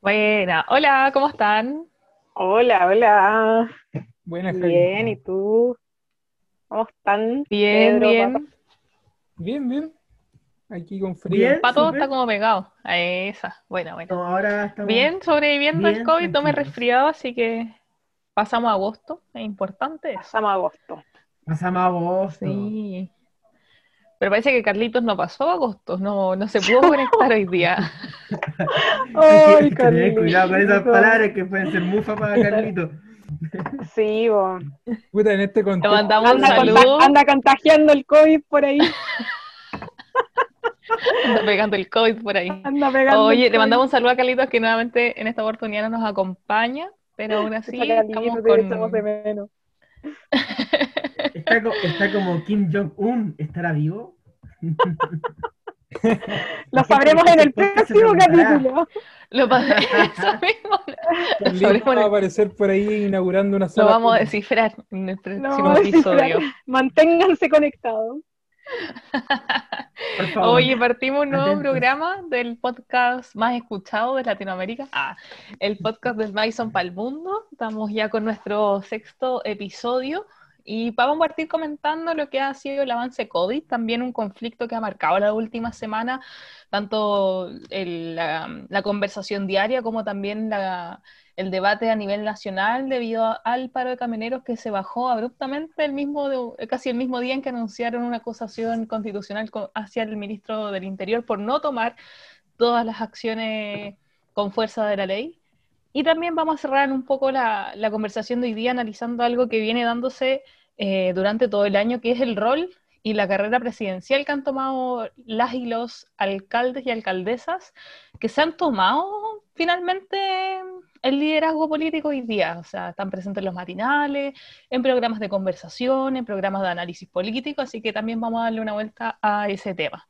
Buena, hola, ¿cómo están? Hola, hola. Buenas, Bien, ¿y tú? ¿Cómo están? Bien, Pedro, bien. Pato? Bien, bien. Aquí con frío. Bien. Pato está como pegado. A esa, buena, buena. No, ahora estamos Bien, sobreviviendo el bien COVID, no me resfriado, así que pasamos a agosto, es importante eso. Pasamos a agosto. Pasamos a agosto. Sí. Pero parece que Carlitos no pasó agosto, no, no se pudo conectar hoy día. Ay, cuidado con esas palabras que pueden ser mufa para Carlito. Sí, bo. Puta, en este contexto. mandamos un Anda, saludo, conta- anda contagiando el COVID por ahí. anda pegando el COVID por ahí. Anda pegando. Oye, COVID. mandamos un saludo a Carlitos que nuevamente en esta oportunidad no nos acompaña, pero aún así estamos te echamos de con... menos. Está, está como Kim Jong-un. ¿Estará vivo? Lo sabremos en el próximo capítulo. Lo, eso mismo, Sabremos en va a aparecer por ahí inaugurando una lo sala. vamos a descifrar en el próximo episodio. Manténganse conectados. Por favor. Oye, partimos un nuevo Atentos. programa del podcast más escuchado de Latinoamérica. Ah, el podcast del Bison para el Mundo. Estamos ya con nuestro sexto episodio y vamos a partir comentando lo que ha sido el avance COVID, también un conflicto que ha marcado la última semana, tanto el- la, la conversación diaria como también la- el debate a nivel nacional debido al paro de camioneros que se bajó abruptamente el mismo casi el mismo día en que anunciaron una acusación constitucional co- hacia el ministro del Interior por no tomar todas las acciones con fuerza de la ley. Y también vamos a cerrar un poco la, conversación de hoy día analizando algo que viene dándose eh, durante todo el año, que es el rol y la carrera presidencial que han tomado las y los alcaldes y alcaldesas, que se han tomado finalmente el liderazgo político hoy día. O sea, están presentes en los matinales, en programas de conversación, en programas de análisis político, así que también vamos a darle una vuelta a ese tema.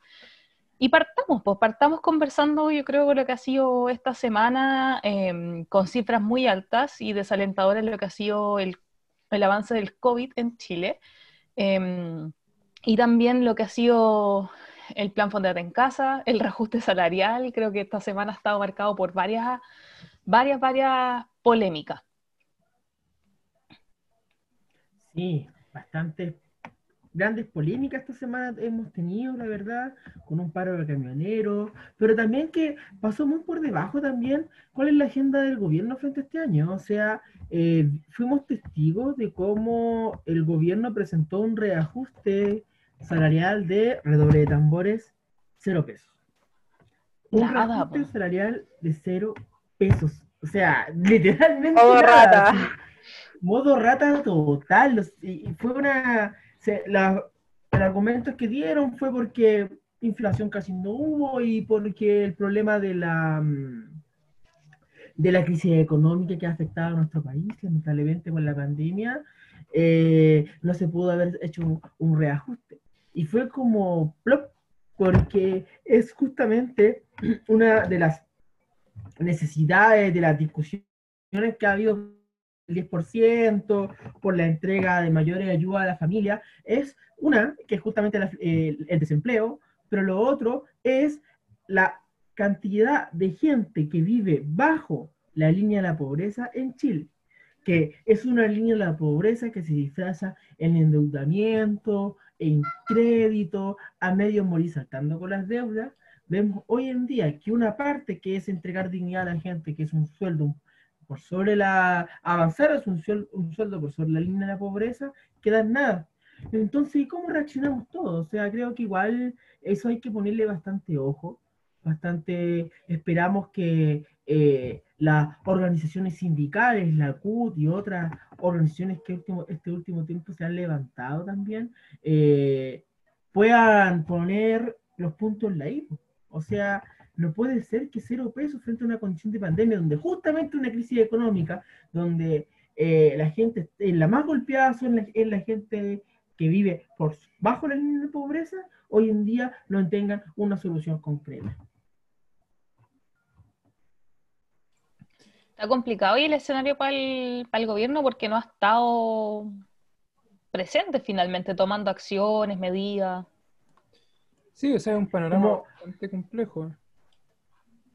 Y partamos, pues partamos conversando, yo creo, con lo que ha sido esta semana, eh, con cifras muy altas y desalentadoras, lo que ha sido el, el avance del COVID en Chile. Eh, y también lo que ha sido el plan Fondate en Casa, el reajuste salarial, creo que esta semana ha estado marcado por varias, varias, varias polémicas. Sí, bastante grandes polémicas esta semana hemos tenido, la verdad, con un paro de camioneros, pero también que pasó muy por debajo también cuál es la agenda del gobierno frente a este año. O sea, eh, fuimos testigos de cómo el gobierno presentó un reajuste salarial de redoble de tambores, cero pesos. Un Nada, reajuste po. salarial de cero pesos. O sea, literalmente Modo nada, rata. así modo rata total. y fue una. Se- la- el argumento que dieron fue porque inflación casi no hubo y porque el problema de la. mm, de la crisis económica que ha afectado a nuestro país, lamentablemente con la pandemia, eh, no se pudo haber hecho un, un reajuste. Y fue como plop, porque es justamente una de las necesidades, de las discusiones que ha habido el 10% por la entrega de mayores ayudas a la familia, es una, que es justamente el desempleo, pero lo otro es la cantidad de gente que vive bajo la línea de la pobreza en Chile, que es una línea de la pobreza que se disfraza en endeudamiento, en crédito, a medio morir saltando con las deudas. Vemos hoy en día que una parte que es entregar dignidad a la gente, que es un sueldo por sobre la, avanzar es un sueldo, un sueldo por sobre la línea de la pobreza, queda en nada. Entonces, ¿cómo reaccionamos todos? O sea, creo que igual eso hay que ponerle bastante ojo, bastante, esperamos que eh, las organizaciones sindicales, la CUT y otras organizaciones que último, este último tiempo se han levantado también, eh, puedan poner los puntos en la I. O sea, no puede ser que cero pesos frente a una condición de pandemia, donde justamente una crisis económica, donde eh, la gente, eh, la más golpeada son la, es la gente que vive por bajo la línea de pobreza, hoy en día no tengan una solución concreta. Está complicado y el escenario para el, para el gobierno porque no ha estado presente finalmente, tomando acciones, medidas. Sí, o sea, es un panorama bastante complejo.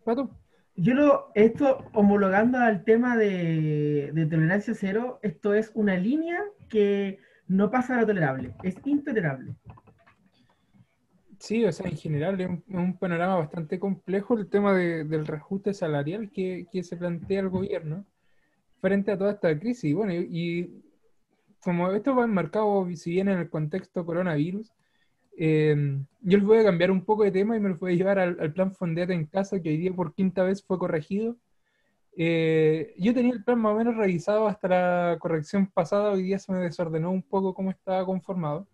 Pato. Yo lo, esto homologando al tema de, de tolerancia cero, esto es una línea que no pasa a lo tolerable, es intolerable. Sí, o sea, en general es un, panorama bastante complejo el tema de- del reajuste salarial que, que se plantea el gobierno frente a toda esta crisis. Y bueno, y, y como esto va enmarcado, si bien en el contexto coronavirus, eh, yo les voy a cambiar un poco de tema y me los voy a llevar al, al plan Fondete en casa, que hoy día por quinta vez fue corregido. Eh, yo tenía el plan más o menos revisado hasta la corrección pasada, hoy día se me desordenó un poco cómo estaba conformado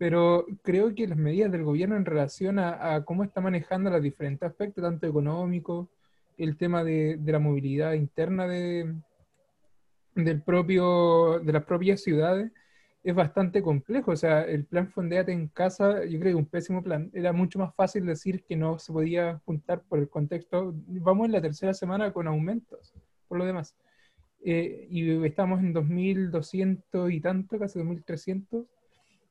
pero creo que las medidas del gobierno en relación a, a cómo está manejando los diferentes aspectos, tanto económico, el tema de, de la movilidad interna de, del propio, de las propias ciudades, es bastante complejo. O sea, el plan Fondeate en casa, yo creo que un pésimo plan. Era mucho más fácil decir que no se podía juntar por el contexto. Vamos en la tercera semana con aumentos, por lo demás. Eh, y estamos en 2.200 y tanto, casi 2.300.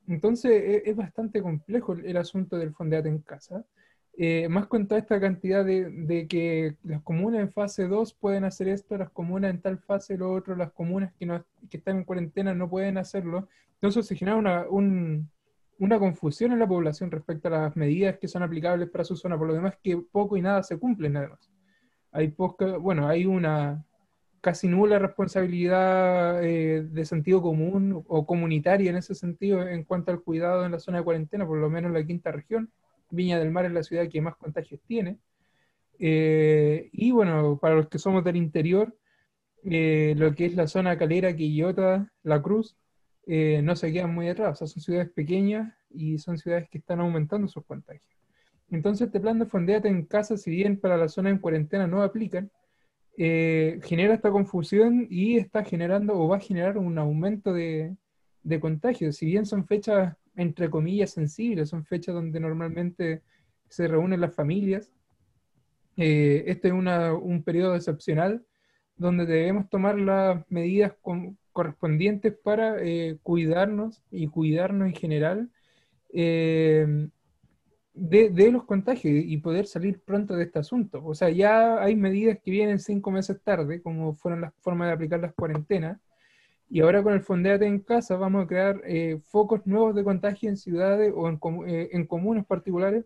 Entonces e- es, bastante complejo el, el asunto del fondeate en casa. Eh, más con toda esta cantidad de, que las comunas en fase 2 pueden hacer esto, las comunas en tal fase lo otro, las comunas que, están en cuarentena no pueden hacerlo. Entonces se genera una, un- una confusión en la población respecto a las medidas que son aplicables para su zona. Por lo demás, que poco y nada se cumplen además. Hay bueno, hay una casi nula responsabilidad eh, de sentido común o comunitaria en ese sentido en cuanto al cuidado en la zona de cuarentena, por lo menos en la quinta región. Viña del Mar es la ciudad que más contagios tiene. Eh, y bueno, para los que somos del interior, eh, lo que es la zona calera, Quillota, La Cruz, eh, no se quedan muy atrás. O sea, son ciudades pequeñas y son ciudades que están aumentando sus contagios. Entonces, este plan de fondeate en casa, si bien para la zona en cuarentena no aplican, genera esta confusión y está generando o va a generar un aumento de, de contagios. Si bien son fechas, entre comillas, sensibles, son fechas donde normalmente se reúnen las familias, eh, este es una- un periodo excepcional donde debemos tomar las medidas correspondientes para eh, cuidarnos y cuidarnos en general eh, de, de los contagios y poder salir pronto de este asunto. O sea, ya hay medidas que vienen cinco meses tarde, como fueron las formas de aplicar las cuarentenas, y ahora con el Fondeate en casa vamos a crear eh, focos nuevos de contagio en ciudades o en, comu- eh, comunas particulares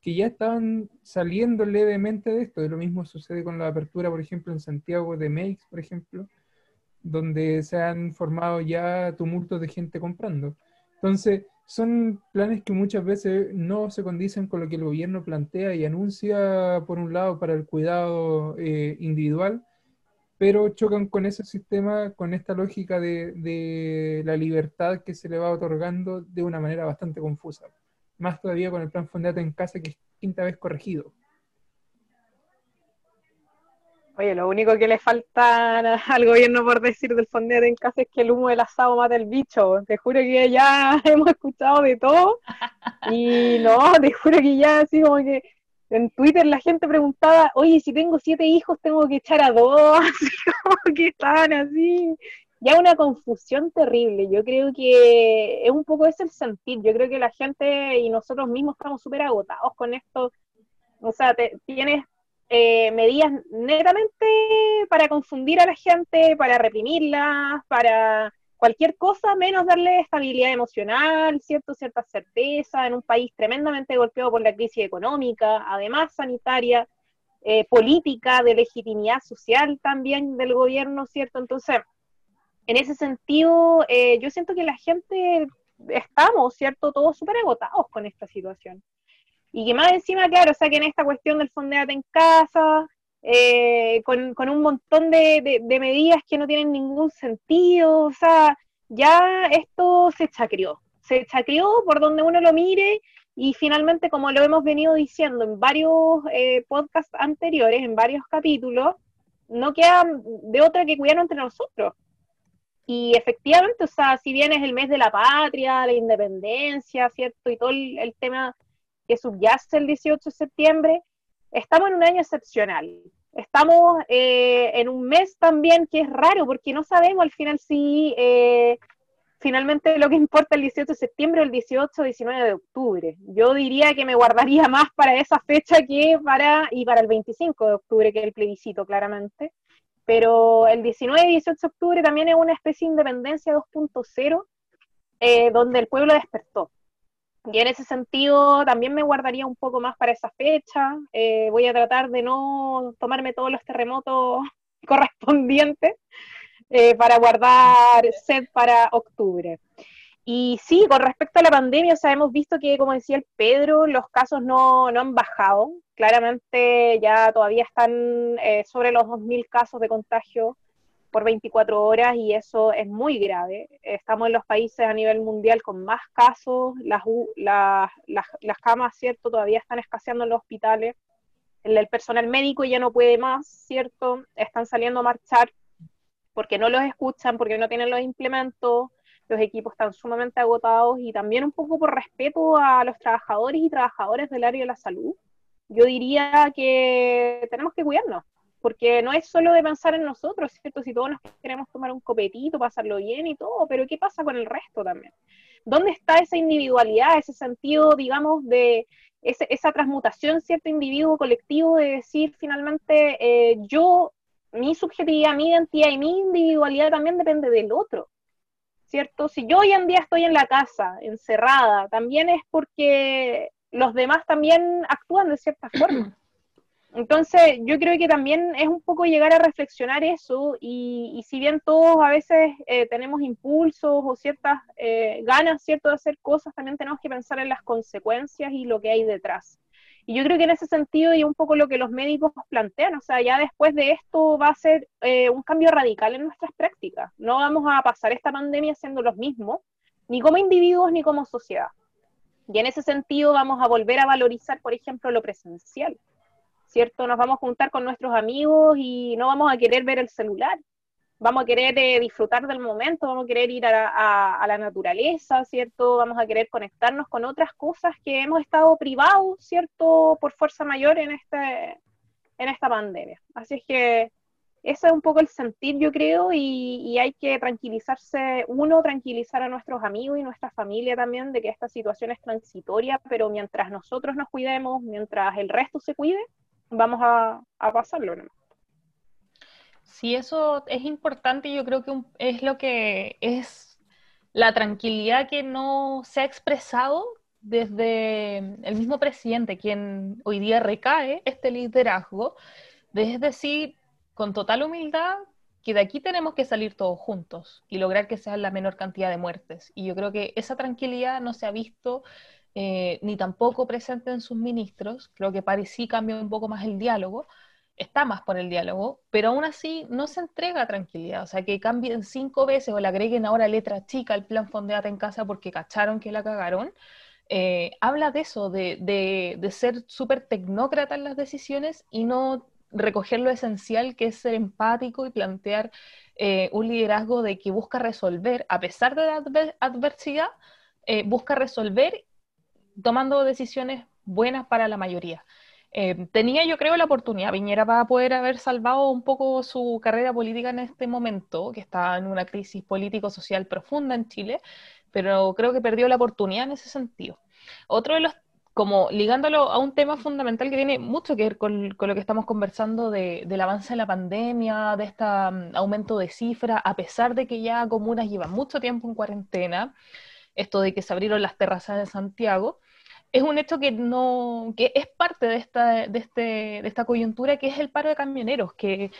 que ya estaban saliendo levemente de esto. Y lo mismo sucede con la apertura, por ejemplo, en Santiago de Meix, por ejemplo, donde se han formado ya tumultos de gente comprando. Entonces, son planes que muchas veces no se condicen con lo que el gobierno plantea y anuncia, por un lado, para el cuidado eh, individual, pero chocan con ese sistema, con esta lógica de, de la libertad que se le va otorgando de una manera bastante confusa. Más todavía con el plan Fondate en casa, que es quinta vez corregido. Oye, lo único que le falta al gobierno por decir del fondete en casa es que el humo del asado mata el bicho. Te juro que ya hemos escuchado de todo. Y no, te juro que ya así como que en Twitter la gente preguntaba, oye, si tengo siete hijos, tengo que echar a dos, que estaban así. Ya una confusión terrible. Yo creo que es un poco ese el sentir. Yo creo que la gente y nosotros mismos estamos súper agotados con esto. O sea, te- tienes eh, medidas netamente para confundir a la gente, para reprimirla, para cualquier cosa menos darle estabilidad emocional, cierto, cierta certeza en un país tremendamente golpeado por la crisis económica, además sanitaria, eh, política, de legitimidad social también del gobierno, ¿cierto? Entonces, en ese sentido, eh, yo siento que la gente estamos, ¿cierto? Todos súper agotados con esta situación. Y que más encima, claro, saquen esta cuestión del fondeate en casa, eh, con, con un montón de, de- de medidas que no tienen ningún sentido, o sea, ya esto se chacrió, se chacrió por donde uno lo mire y finalmente, como lo hemos venido diciendo en varios eh, podcasts anteriores, en varios capítulos, no queda de otra que cuidarnos entre nosotros. Y efectivamente, o sea, si bien es el mes de la patria, la independencia, ¿cierto? Y todo el, el tema que subyace el 18 de septiembre, estamos en un año excepcional. Estamos eh, en un mes también que es raro porque no sabemos al final si eh, finalmente lo que importa el 18 de septiembre o el 18 o 19 de octubre. Yo diría que me guardaría más para esa fecha que para, y para el 25 de octubre, que es el plebiscito, claramente. Pero el 19 y 18 de octubre también es una especie de independencia 2.0, eh, donde el pueblo despertó. Y en ese sentido también me guardaría un poco más para esa fecha. Eh, voy a tratar de no tomarme todos los terremotos correspondientes eh, para guardar sed para octubre. Y sí, con respecto a la pandemia, o sea, hemos visto que, como decía el Pedro, los casos no, no han bajado. Claramente ya todavía están eh, sobre los 2.000 casos de contagio por 24 horas y eso es muy grave. Estamos en los países a nivel mundial con más casos, las, las, las, camas, ¿cierto? Todavía están escaseando en los hospitales, el, personal médico ya no puede más, ¿cierto? Están saliendo a marchar porque no los escuchan, porque no tienen los implementos, los equipos están sumamente agotados y también un poco por respeto a los trabajadores y trabajadoras del área de la salud. Yo diría que tenemos que cuidarnos, porque no es solo de pensar en nosotros, ¿cierto? Si todos nos queremos tomar un copetito, pasarlo bien y todo, pero ¿qué pasa con el resto también? ¿Dónde está esa individualidad, ese sentido, digamos, de esa transmutación, cierto individuo colectivo, de decir finalmente eh, yo, mi subjetividad, mi identidad y mi individualidad también depende del otro? ¿Cierto? Si yo hoy en día estoy en la casa, encerrada, también es porque los demás también actúan de cierta forma. Entonces, yo creo que también es un poco llegar a reflexionar eso y, si bien todos a veces eh, tenemos impulsos o ciertas eh, ganas, ¿cierto?, de hacer cosas, también tenemos que pensar en las consecuencias y lo que hay detrás. Y yo creo que en ese sentido y un poco lo que los médicos plantean, o sea, ya después de esto va a ser eh, un cambio radical en nuestras prácticas. No vamos a pasar esta pandemia siendo los mismos, ni como individuos ni como sociedad. Y en ese sentido vamos a volver a valorizar, por ejemplo, lo presencial ¿cierto? Nos vamos a juntar con nuestros amigos y no vamos a querer ver el celular, vamos a querer eh, disfrutar del momento, vamos a querer ir a, la naturaleza, ¿cierto? Vamos a querer conectarnos con otras cosas que hemos estado privados, ¿cierto? Por fuerza mayor en, este, en esta pandemia. Así es que ese es un poco el sentir, yo creo, y, y, hay que tranquilizarse, uno, tranquilizar a nuestros amigos y nuestra familia también de que esta situación es transitoria, pero mientras nosotros nos cuidemos, mientras el resto se cuide, vamos a, pasarlo. ¿no? Sí, eso es importante yo creo que es lo que es la tranquilidad que no se ha expresado desde el mismo presidente, quien hoy día recae este liderazgo, es decir, con total humildad, que de aquí tenemos que salir todos juntos y lograr que sea la menor cantidad de muertes. Y yo creo que esa tranquilidad no se ha visto eh, ni tampoco presente en sus ministros. Creo que París sí un poco más el diálogo, está más por el diálogo, pero aún así no se entrega tranquilidad. O sea, que cambien cinco veces o le agreguen ahora letra chica al plan Fondeate en casa porque cacharon que la cagaron. Eh, habla de eso, de, de, ser súper tecnócrata en las decisiones y no recoger lo esencial que es ser empático y plantear eh, un liderazgo de que busca resolver, a pesar de la adversidad, busca resolver tomando decisiones buenas para la mayoría. Eh, tenía yo creo la oportunidad, Viñera va a poder haber salvado un poco su carrera política en este momento, que está en una crisis político-social profunda en Chile, pero creo que perdió la oportunidad en ese sentido. Otro de los, como ligándolo a un tema fundamental que tiene mucho que ver con, lo que estamos conversando del avance de la pandemia, de este aumento de cifras, a pesar de que ya comunas llevan mucho tiempo en cuarentena, esto de que se abrieron las terrazas de Santiago, es un hecho que no, que es parte de esta, de, este, de esta coyuntura, que es el paro de camioneros, que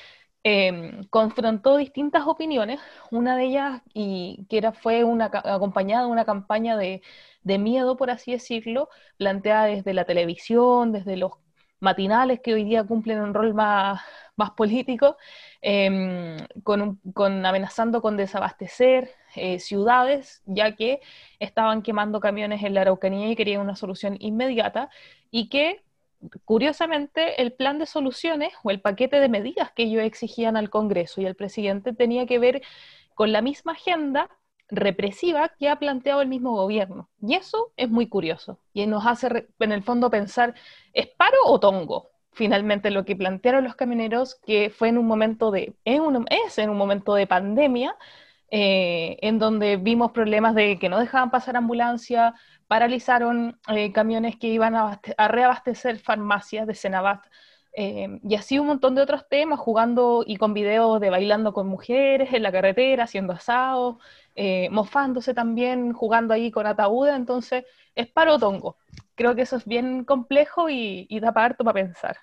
em, confrontó distintas opiniones, una de ellas, y que era, fue una, acompañada de una campaña de, de miedo, por así decirlo, planteada desde la televisión, desde los matinales que hoy día cumplen un rol más, más político, em, con, con, amenazando con desabastecer eh, ciudades, ya que estaban quemando camiones en la Araucanía y querían una solución inmediata, y que curiosamente el plan de soluciones o el paquete de medidas que ellos exigían al Congreso y al presidente tenía que ver con la misma agenda represiva que ha planteado el mismo gobierno. Y eso es muy curioso y nos hace en el fondo pensar, ¿es paro o tongo? finalmente lo que plantearon los camioneros, que fue en un momento de, es en un momento de pandemia, eh, en donde vimos problemas de que no dejaban pasar ambulancia, paralizaron eh, camiones que iban a, reabastecer farmacias de Senabat, eh, y así un montón de otros temas, jugando y con videos de bailando con mujeres en la carretera, haciendo asados, mofándose también, jugando ahí con ataúdes, entonces es paro tongo. Creo que eso es bien complejo y, da para para pensar.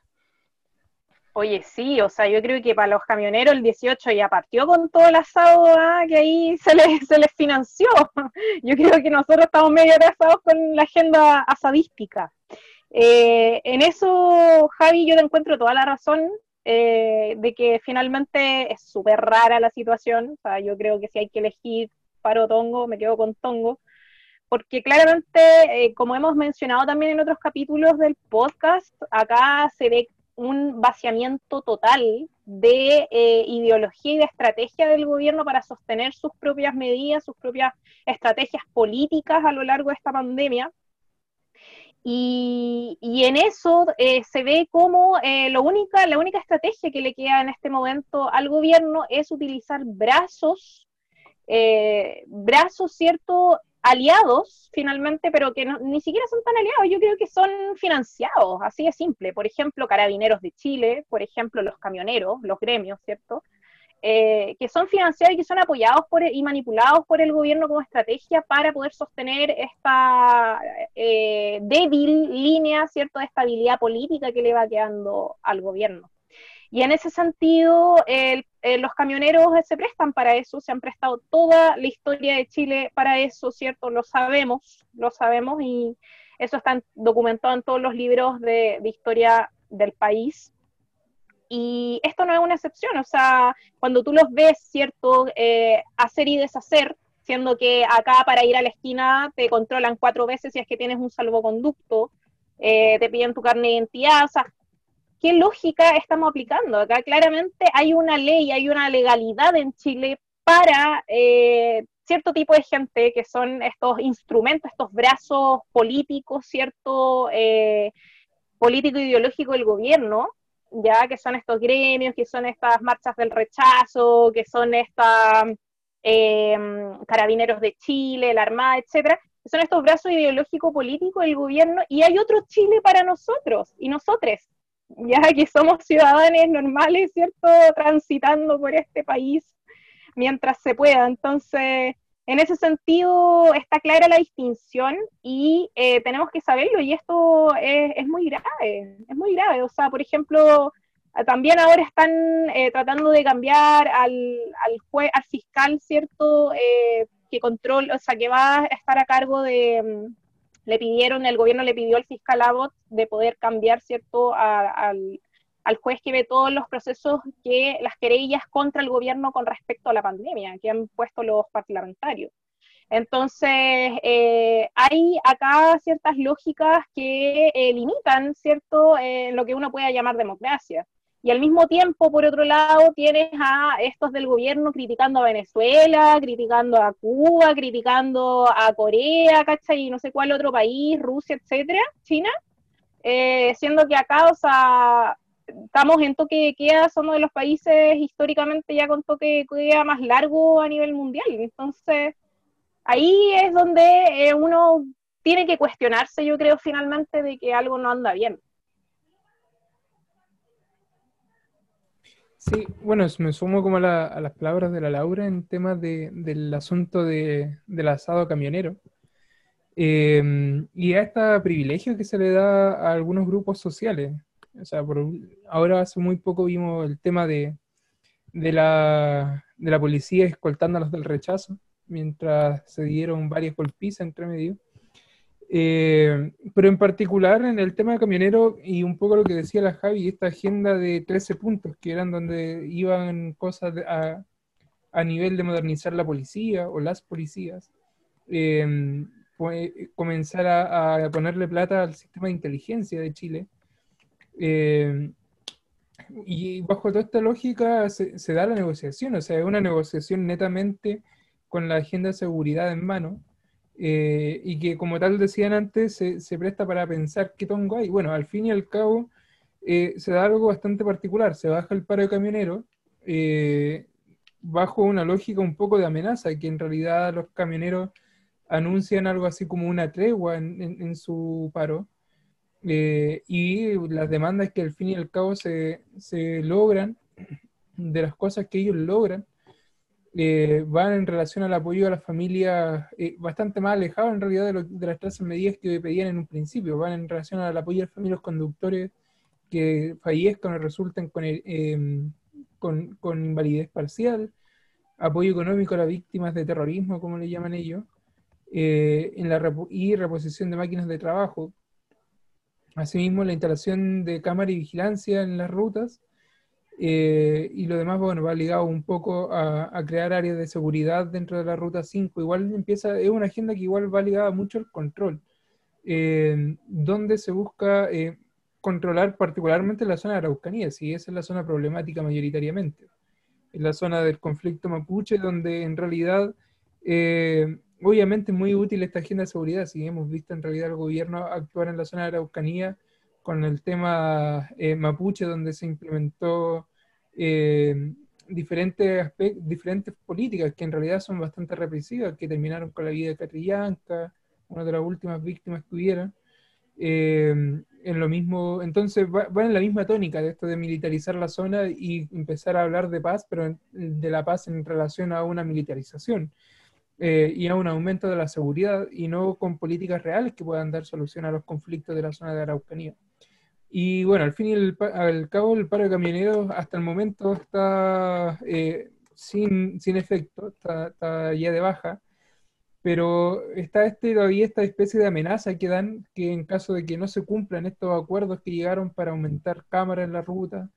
Oye, sí, o sea, yo creo que para los camioneros el 18 ya partió con todo el asado ¿ah? que ahí se les, se les financió. Yo creo que nosotros estamos medio atrasados con la agenda asadística. Eh, en eso, Javi, yo te encuentro toda la razón eh, de que finalmente es súper rara la situación. O sea, yo creo que si hay que elegir paro tongo, me quedo con tongo. Porque claramente, eh, como hemos mencionado también en otros capítulos del podcast, acá se ve un vaciamiento total de eh, ideología y de estrategia del gobierno para sostener sus propias medidas, sus propias estrategias políticas a lo largo de esta pandemia. Y, en eso eh, se ve como eh, lo única, la única estrategia que le queda en este momento al gobierno es utilizar brazos, brazos, ¿cierto?, aliados finalmente, pero que ni siquiera son tan aliados, yo creo que son financiados, así de simple. Por ejemplo, Carabineros de Chile, por ejemplo, los camioneros, los gremios, ¿cierto? Eh, que son financiados y que son apoyados por, y manipulados por el gobierno como estrategia para poder sostener esta eh, débil línea, ¿cierto?, de estabilidad política que le va quedando al gobierno. Y en ese sentido, eh, los camioneros se prestan para eso, se han prestado toda la historia de Chile para eso, ¿cierto? Lo sabemos, lo sabemos y eso está documentado en todos los libros de, historia del país. Y esto no es una excepción, o sea, cuando tú los ves, ¿cierto? Eh, hacer y deshacer, siendo que acá para ir a la esquina te controlan cuatro veces si es que tienes un salvoconducto, eh, te piden tu carne de identidad, o sea, ¿qué lógica estamos aplicando? Acá claramente hay una ley, hay una legalidad en Chile para eh, cierto tipo de gente que son estos instrumentos, estos brazos políticos, cierto eh, político ideológico del gobierno, ya que son estos gremios, que son estas marchas del rechazo, que son estas em, carabineros de Chile, la Armada, etcétera, son estos brazos ideológico políticos del gobierno, y hay otro Chile para nosotros y nosotros, ya que somos ciudadanos normales, ¿cierto? Transitando por este país mientras se pueda. Entonces, en ese sentido, está clara la distinción y eh, tenemos que saberlo y esto es, muy grave, es muy grave. O sea, por ejemplo, también ahora están eh, tratando de cambiar al, al, al fiscal, ¿cierto? Eh, que control, o sea, que va a estar a cargo de, le pidieron, el gobierno le pidió al fiscal Abbott de poder cambiar, ¿cierto?, al, juez que ve todos los procesos que las querellas contra el gobierno con respecto a la pandemia que han puesto los parlamentarios. Entonces, eh, hay acá ciertas lógicas que eh, limitan, ¿cierto?, eh, lo que uno puede llamar democracia. Y al mismo tiempo, por otro lado, tienes a estos del gobierno criticando a Venezuela, criticando a Cuba, criticando a Corea, ¿cachai? Y no sé cuál otro país, Rusia, etcétera, China, eh, siendo que acá, o sea, estamos en toque de queda, somos de los países históricamente ya con toque de queda más largo a nivel mundial. Entonces, ahí es donde eh, uno tiene que cuestionarse, yo creo, finalmente, de que algo no anda bien. Sí, bueno, me sumo como a, las palabras de la Laura en temas del asunto de, del asado camionero. Em, y a este privilegio que se le da a algunos grupos sociales. O sea, por, ahora hace muy poco vimos el tema de, de, la, de la policía escoltando a los del rechazo, mientras se dieron varias golpizas entre medio. Eh, pero en particular en el tema de camionero y un poco lo que decía la Javi, esta agenda de 13 puntos que eran donde iban cosas a, a, nivel de modernizar la policía o las policías, eh, comenzar a, a, ponerle plata al sistema de inteligencia de Chile. Eh, y bajo toda esta lógica se, se, da la negociación, o sea, es una negociación netamente con la agenda de seguridad en mano, eh, y que como tal decían antes, se, presta para pensar qué tongo hay. Bueno, al fin y al cabo eh, se da algo bastante particular, se baja el paro de camioneros, eh, bajo una lógica un poco de amenaza, que en realidad los camioneros anuncian algo así como una tregua en, su paro. Y las demandas que al fin y al cabo se, se logran, de las cosas que ellos logran, eh, van en relación al apoyo a las familias eh, bastante más alejado en realidad de, las clases medidas que pedían en un principio, van en relación al apoyo a las familias conductores que fallezcan o resulten con, em, con, con, invalidez parcial, apoyo económico a las víctimas de terrorismo, como le llaman ellos, eh, en la y reposición de máquinas de trabajo. Asimismo, la instalación de cámara y vigilancia en las rutas eh, y lo demás, bueno, va ligado un poco a, crear áreas de seguridad dentro de la ruta 5. Igual empieza, es una agenda que igual va ligada mucho al control, eh, donde se busca eh, controlar particularmente la zona de Araucanía, si esa es la zona problemática mayoritariamente. Es la zona del conflicto mapuche, donde en realidad, obviamente es muy útil esta agenda de seguridad, si hemos visto en realidad el gobierno actuar en la zona de Araucanía con el tema mapuche, donde se implementó eh, diferentes, diferentes políticas que en realidad son bastante represivas, que terminaron con la vida de Catrillanca, una de las últimas víctimas que hubieron. Eh, en lo mismo, entonces va, en la misma tónica de esto de militarizar la zona y empezar a hablar de paz, pero de la paz en relación a una militarización eh, y a un aumento de la seguridad y no con políticas reales que puedan dar solución a los conflictos de la zona de Araucanía. Y bueno, al fin y al, cabo, el paro de camioneros hasta el momento está eh, sin, sin, efecto, está, ya de baja, pero está este, todavía esta especie de amenaza que dan que en caso de que no se cumplan estos acuerdos que llegaron para aumentar cámaras en la ruta,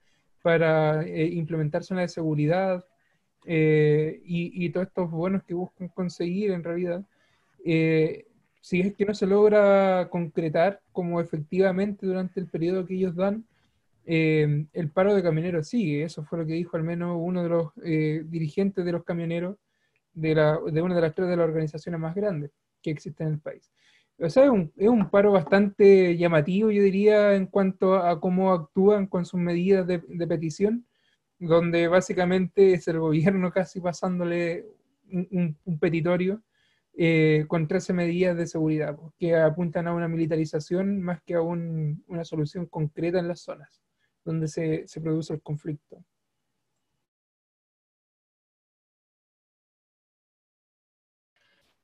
para eh, implementar zonas de seguridad eh, y, y, todos estos bonos que buscan conseguir en realidad, si es que no se logra concretar como efectivamente durante el periodo que ellos dan, eh, el paro de camioneros sigue. Eso fue lo que dijo al menos uno de los eh, dirigentes de los camioneros de, la, de, una de las tres de las organizaciones más grandes que existen en el país. O sea, es un, es un paro bastante llamativo, yo diría, en cuanto a cómo actúan con sus medidas de, de petición, donde básicamente es el gobierno casi pasándole un, un petitorio eh, con 13 medidas de seguridad que apuntan a una militarización más que a una solución concreta en las zonas donde se, produce el conflicto.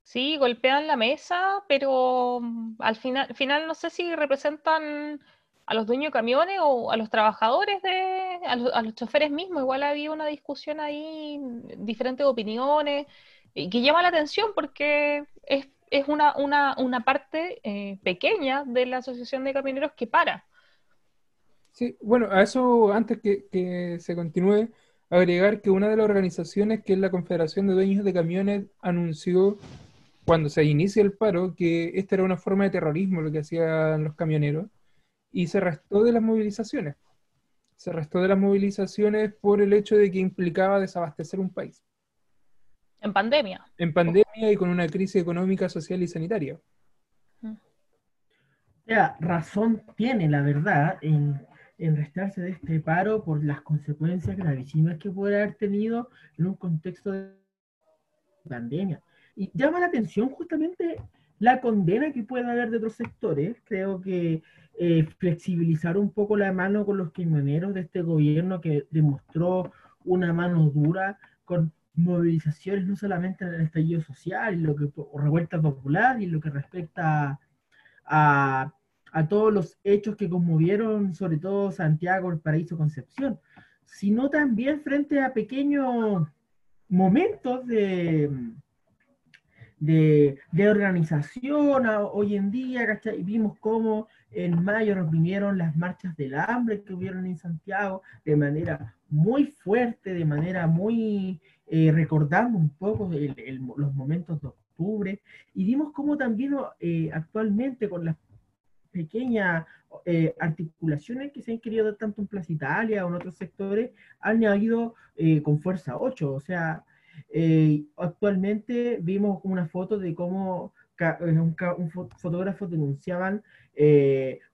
Sí, golpean la mesa, pero mm, al final, final no sé si representan a los dueños de camiones o a los trabajadores, de, a, los, a los choferes mismos. Igual había una discusión ahí, diferentes opiniones y que llama la atención porque es, una, parte eh, pequeña de la Asociación de Camioneros que para. Sí, bueno, a eso antes que, que, se continúe, agregar que una de las organizaciones, que es la Confederación de Dueños de Camiones, anunció cuando se inicia el paro que esta era una forma de terrorismo lo que hacían los camioneros y se restó de las movilizaciones. Se restó de las movilizaciones por el hecho de que implicaba desabastecer un país. En pandemia. En pandemia y con una crisis económica, social y sanitaria. Ya, razón tiene, la verdad, en, restarse de este paro por las consecuencias gravísimas que puede haber tenido en un contexto de pandemia. Y llama la atención justamente la condena que puede haber de otros sectores. Creo que eh, flexibilizar un poco la mano con los camioneros de este gobierno que demostró una mano dura con movilizaciones no solamente en el estallido social, y lo que, o revuelta popular, y lo que respecta a, a todos los hechos que conmovieron, sobre todo Santiago, el Paraíso, Concepción, sino también frente a pequeños momentos de, de, organización hoy en día, ¿cachai? Vimos cómo en mayo nos vinieron las marchas del hambre que hubieron en Santiago de manera muy fuerte, de manera muy eh, recordamos un poco los momentos de octubre y vimos cómo también eh, actualmente con las pequeñas eh, articulaciones que se han querido dar tanto en Plaza Italia o en otros sectores han ido con fuerza 8. O sea, actualmente vimos una foto de cómo un, un fotógrafo denunciaban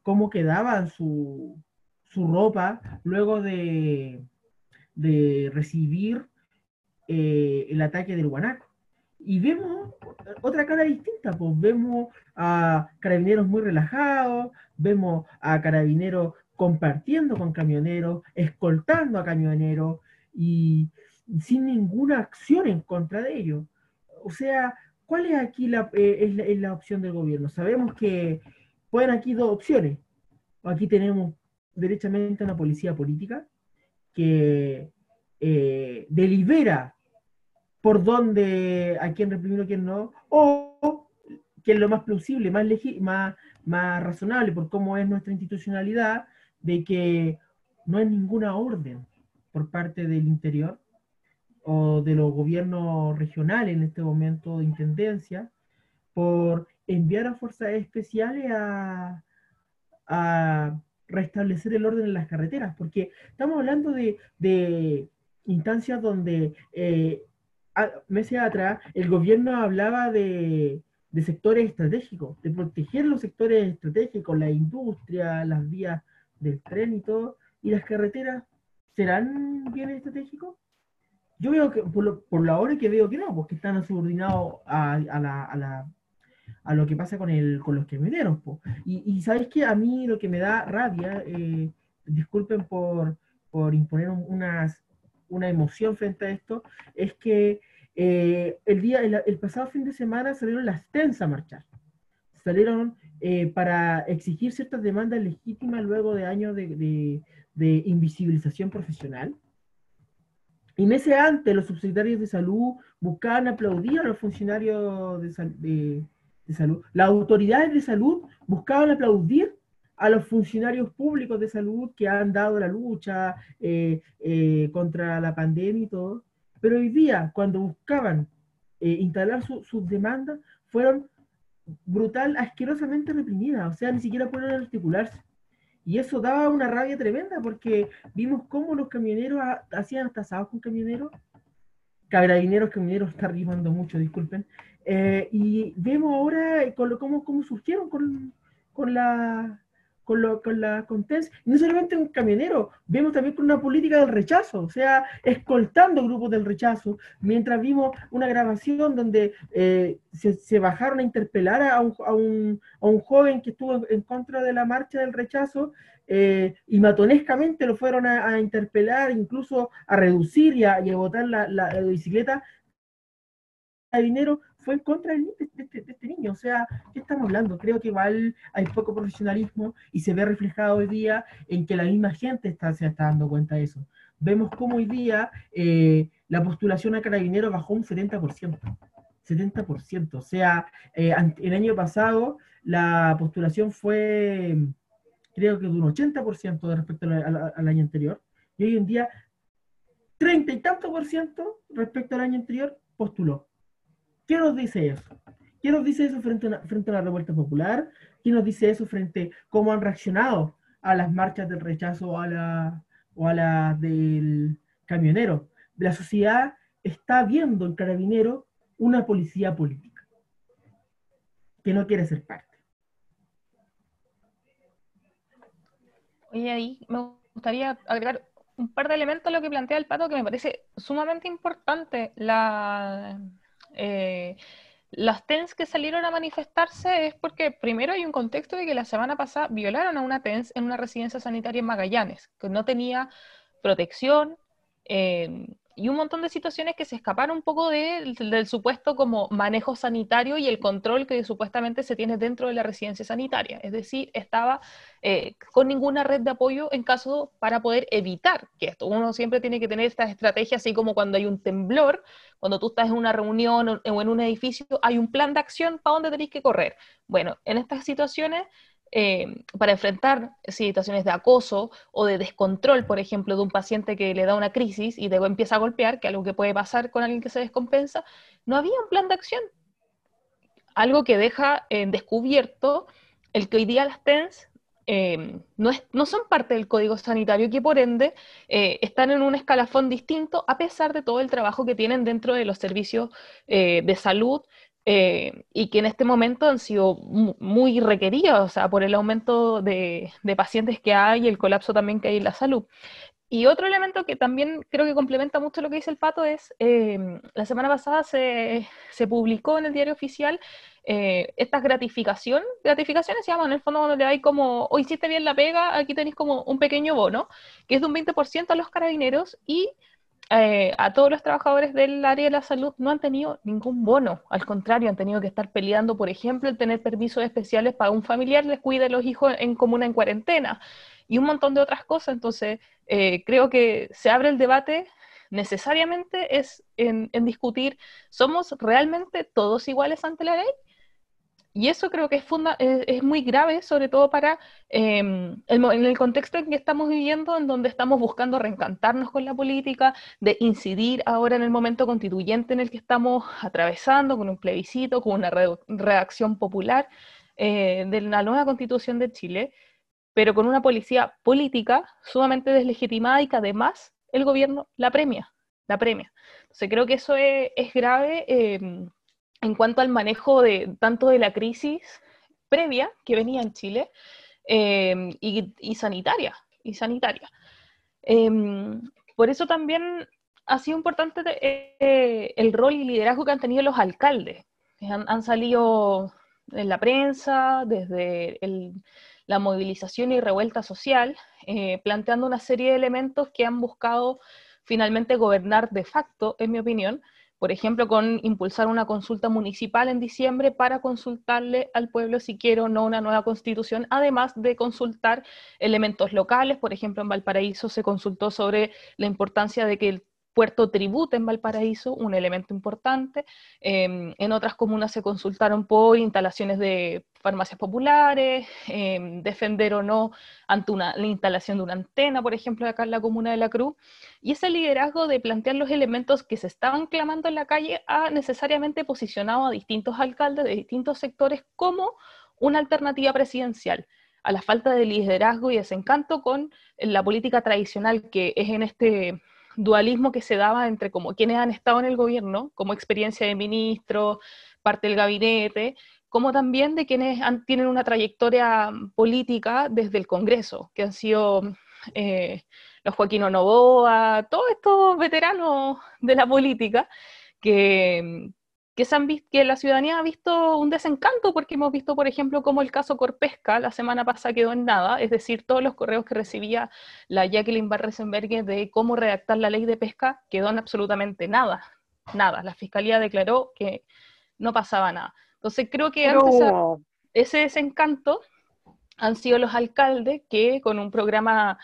cómo quedaban su, su ropa luego de, de recibir eh, el ataque del Guanaco. Y vemos otra cara distinta, pues vemos a carabineros muy relajados, vemos a carabineros compartiendo con camioneros, escoltando a camioneros y sin ninguna acción en contra de ellos. O sea, ¿cuál es aquí la, eh, es la, opción del gobierno? Sabemos que pueden aquí dos opciones. Aquí tenemos derechamente una policía política que eh, delibera por dónde, a quién reprimir o quién no, o que es lo más plausible, más, más, más razonable por cómo es nuestra institucionalidad, de que no hay ninguna orden por parte del interior o de los gobiernos regionales en este momento de intendencia por enviar a fuerzas especiales a, a restablecer el orden en las carreteras, porque estamos hablando de, de instancias donde eh, meses atrás el gobierno hablaba de, de, sectores estratégicos, de proteger los sectores estratégicos, la industria, las vías del tren y todo, y las carreteras, ¿serán bienes estratégicos? Yo veo que, por, lo, por la hora que veo que no, porque están subordinados a, a, la, a, la, a lo que pasa con, el, con los camioneros. Y, y sabes que a mí lo que me da rabia, eh, disculpen por, por imponer unas, una emoción frente a esto, es que eh, el, día, el, pasado fin de semana salieron las TENS a marchar. Salieron eh, para exigir ciertas demandas legítimas luego de años de, de, invisibilización profesional. Y meses antes, los subsecretarios de salud buscaban aplaudir a los funcionarios de, de, salud. Las autoridades de salud buscaban aplaudir a los funcionarios públicos de salud que han dado la lucha eh, eh, contra la pandemia y todo. Pero hoy día, cuando buscaban instalar sus demandas, fueron brutal, asquerosamente reprimida, o sea, ni siquiera pueden articularse. Y eso daba una rabia tremenda porque vimos cómo los camioneros hacían hasta con camioneros, carabineros, camioneros, está rimando mucho, disculpen, eh, y vemos ahora cómo, cómo surgieron con, con la con, lo, con la contención, no solamente un camionero, vemos también con una política del rechazo, o sea, escoltando grupos del rechazo, mientras vimos una grabación donde eh, se, bajaron a interpelar a un, a, un, a un, joven que estuvo en contra de la marcha del rechazo eh, y matonescamente lo fueron a, interpelar, incluso a reducir y a, botar la, la, la bicicleta. De dinero fue en contra de, este, este, niño. O sea, ¿qué estamos hablando? Creo que igual hay poco profesionalismo y se ve reflejado hoy día en que la misma gente está, se está dando cuenta de eso. Vemos cómo hoy día eh, la postulación a carabinero bajó un 70%. 70%. O sea, eh, el año pasado la postulación fue, creo que de un 80% respecto al año anterior. Y hoy en día, 30 y tanto por ciento respecto al año anterior postuló. ¿Qué nos dice eso? ¿Qué nos dice eso frente a, la revuelta popular? ¿Qué nos dice eso frente a cómo han reaccionado a las marchas del rechazo o a la, o a la del camionero? La sociedad está viendo en carabinero una policía política que no quiere ser parte. Oye, ahí me gustaría agregar un par de elementos a lo que plantea el pato que me parece sumamente importante. La, eh, las TENS que salieron a manifestarse es porque primero hay un contexto de que la semana pasada violaron a una TENS en una residencia sanitaria en Magallanes, que no tenía protección, eh, y un montón de situaciones que se escaparon un poco del supuesto como manejo sanitario y el control que supuestamente se tiene dentro de la residencia sanitaria. Es decir, estaba eh, con ninguna red de apoyo en caso para poder evitar que esto. Uno siempre tiene que tener estas estrategias, así como cuando hay un temblor, cuando tú estás en una reunión o en un edificio, hay un plan de acción para dónde tenéis que correr. Bueno, en estas situaciones eh, para enfrentar situaciones de acoso o de descontrol, por ejemplo, de un paciente que le da una crisis y luego empieza a golpear, que algo que puede pasar con alguien que se descompensa, no había un plan de acción. Algo que deja en descubierto el que hoy día las TENS eh, no, son parte del código sanitario y que por ende eh, están en un escalafón distinto a pesar de todo el trabajo que tienen dentro de los servicios de salud eh, y que en este momento han sido muy requeridos, o sea, por el aumento de, pacientes que hay y el colapso también que hay en la salud. y otro elemento que también creo que complementa mucho lo que dice el Pato es, eh, la semana pasada se, se, publicó en el diario oficial eh, esta gratificación, gratificaciones se llaman, en el fondo cuando le dais como, o hiciste bien la pega, aquí tenéis como un pequeño bono, que es de un 20% a los carabineros y eh, a todos los trabajadores del área de la salud no han tenido ningún bono, al contrario, han tenido que estar peleando, por ejemplo, el tener permisos especiales para un familiar les cuide a los hijos en comuna en cuarentena y un montón de otras cosas. Entonces, eh, creo que se abre el debate necesariamente es en, discutir, ¿somos realmente todos iguales ante la ley? Y eso creo que es, es, muy grave, sobre todo para em, en el contexto en que estamos viviendo, en donde estamos buscando reencantarnos con la política, de incidir ahora en el momento constituyente en el que estamos atravesando, con un plebiscito, con una reacción popular eh, de la nueva constitución de Chile pero con una policía política sumamente deslegitimada y que además el gobierno la premia, la premia. Entonces creo que eso es, grave em, en cuanto al manejo de tanto de la crisis previa que venía en Chile em, y, sanitaria, y sanitaria. Em, por eso también ha sido importante eh, el rol y liderazgo que han tenido los alcaldes. Han, han salido en la prensa, desde la movilización y revuelta social, eh, planteando una serie de elementos que han buscado finalmente gobernar de facto, en mi opinión, por ejemplo, con impulsar una consulta municipal en diciembre para consultarle al pueblo si quiere o no una nueva constitución, además de consultar elementos locales. Por ejemplo, en Valparaíso se consultó sobre la importancia de que el Puerto Tributa en Valparaíso, un elemento importante. Em, en otras comunas se consultaron por instalaciones de farmacias populares, em, defender o no ante una, la instalación de una antena, por ejemplo, acá en la comuna de La Cruz. Y ese liderazgo de plantear los elementos que se estaban clamando en la calle ha necesariamente posicionado a distintos alcaldes de distintos sectores como una alternativa presidencial a la falta de liderazgo y desencanto con la política tradicional que es en este dualismo que se daba entre como quienes han estado en el gobierno, como experiencia de ministro, parte del gabinete, como también de quienes tienen una trayectoria política desde el Congreso, que han sido eh, los Joaquín Novoa, todos estos veteranos de la política, que, que, se han visto, que la ciudadanía ha visto un desencanto porque hemos visto, por ejemplo, como el caso Corpesca la semana pasada quedó en nada, es decir, todos los correos que recibía la Jacqueline Barresenberg de cómo redactar la ley de pesca quedó en absolutamente nada, nada. La fiscalía declaró que no pasaba nada. Entonces creo que antes ese desencanto han sido los alcaldes que con un programa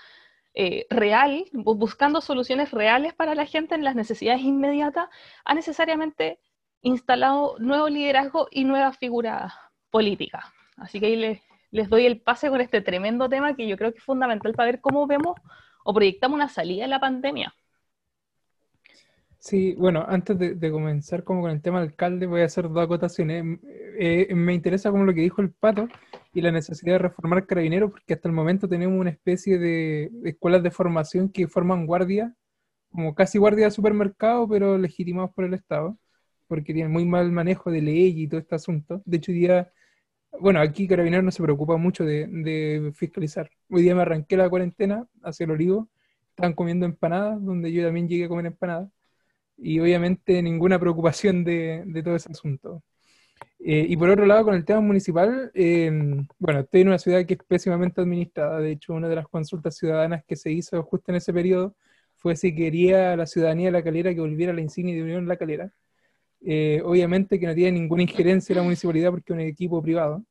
eh, real, buscando soluciones reales para la gente en las necesidades inmediatas, han necesariamente instalado nuevo liderazgo y nueva figura política. Así que ahí les, les doy el pase con este tremendo tema que yo creo que es fundamental para ver cómo vemos o proyectamos una salida de la pandemia. Sí, bueno, antes de, comenzar como con el tema alcalde, voy a hacer dos acotaciones. Eh, me interesa como lo que dijo el Pato y la necesidad de reformar carabineros, porque hasta el momento tenemos una especie de, escuelas de formación que forman guardia, como casi guardia de supermercado, pero legitimados por el Estado porque tienen muy mal manejo de ley y todo este asunto. De hecho, hoy día, bueno, aquí Carabineros no se preocupa mucho de, fiscalizar. Hoy día me arranqué la cuarentena hacia el olivo, estaban comiendo empanadas, donde yo también llegué a comer empanadas, y obviamente ninguna preocupación de, todo ese asunto. Eh, y por otro lado, con el tema municipal, em, bueno, estoy en una ciudad que es pésimamente administrada. De hecho, una de las consultas ciudadanas que se hizo justo en ese periodo fue si quería la ciudadanía de la calera que volviera la insignia de Unión La Calera. Eh, obviamente que no tiene ninguna injerencia en la municipalidad porque es un equipo privado.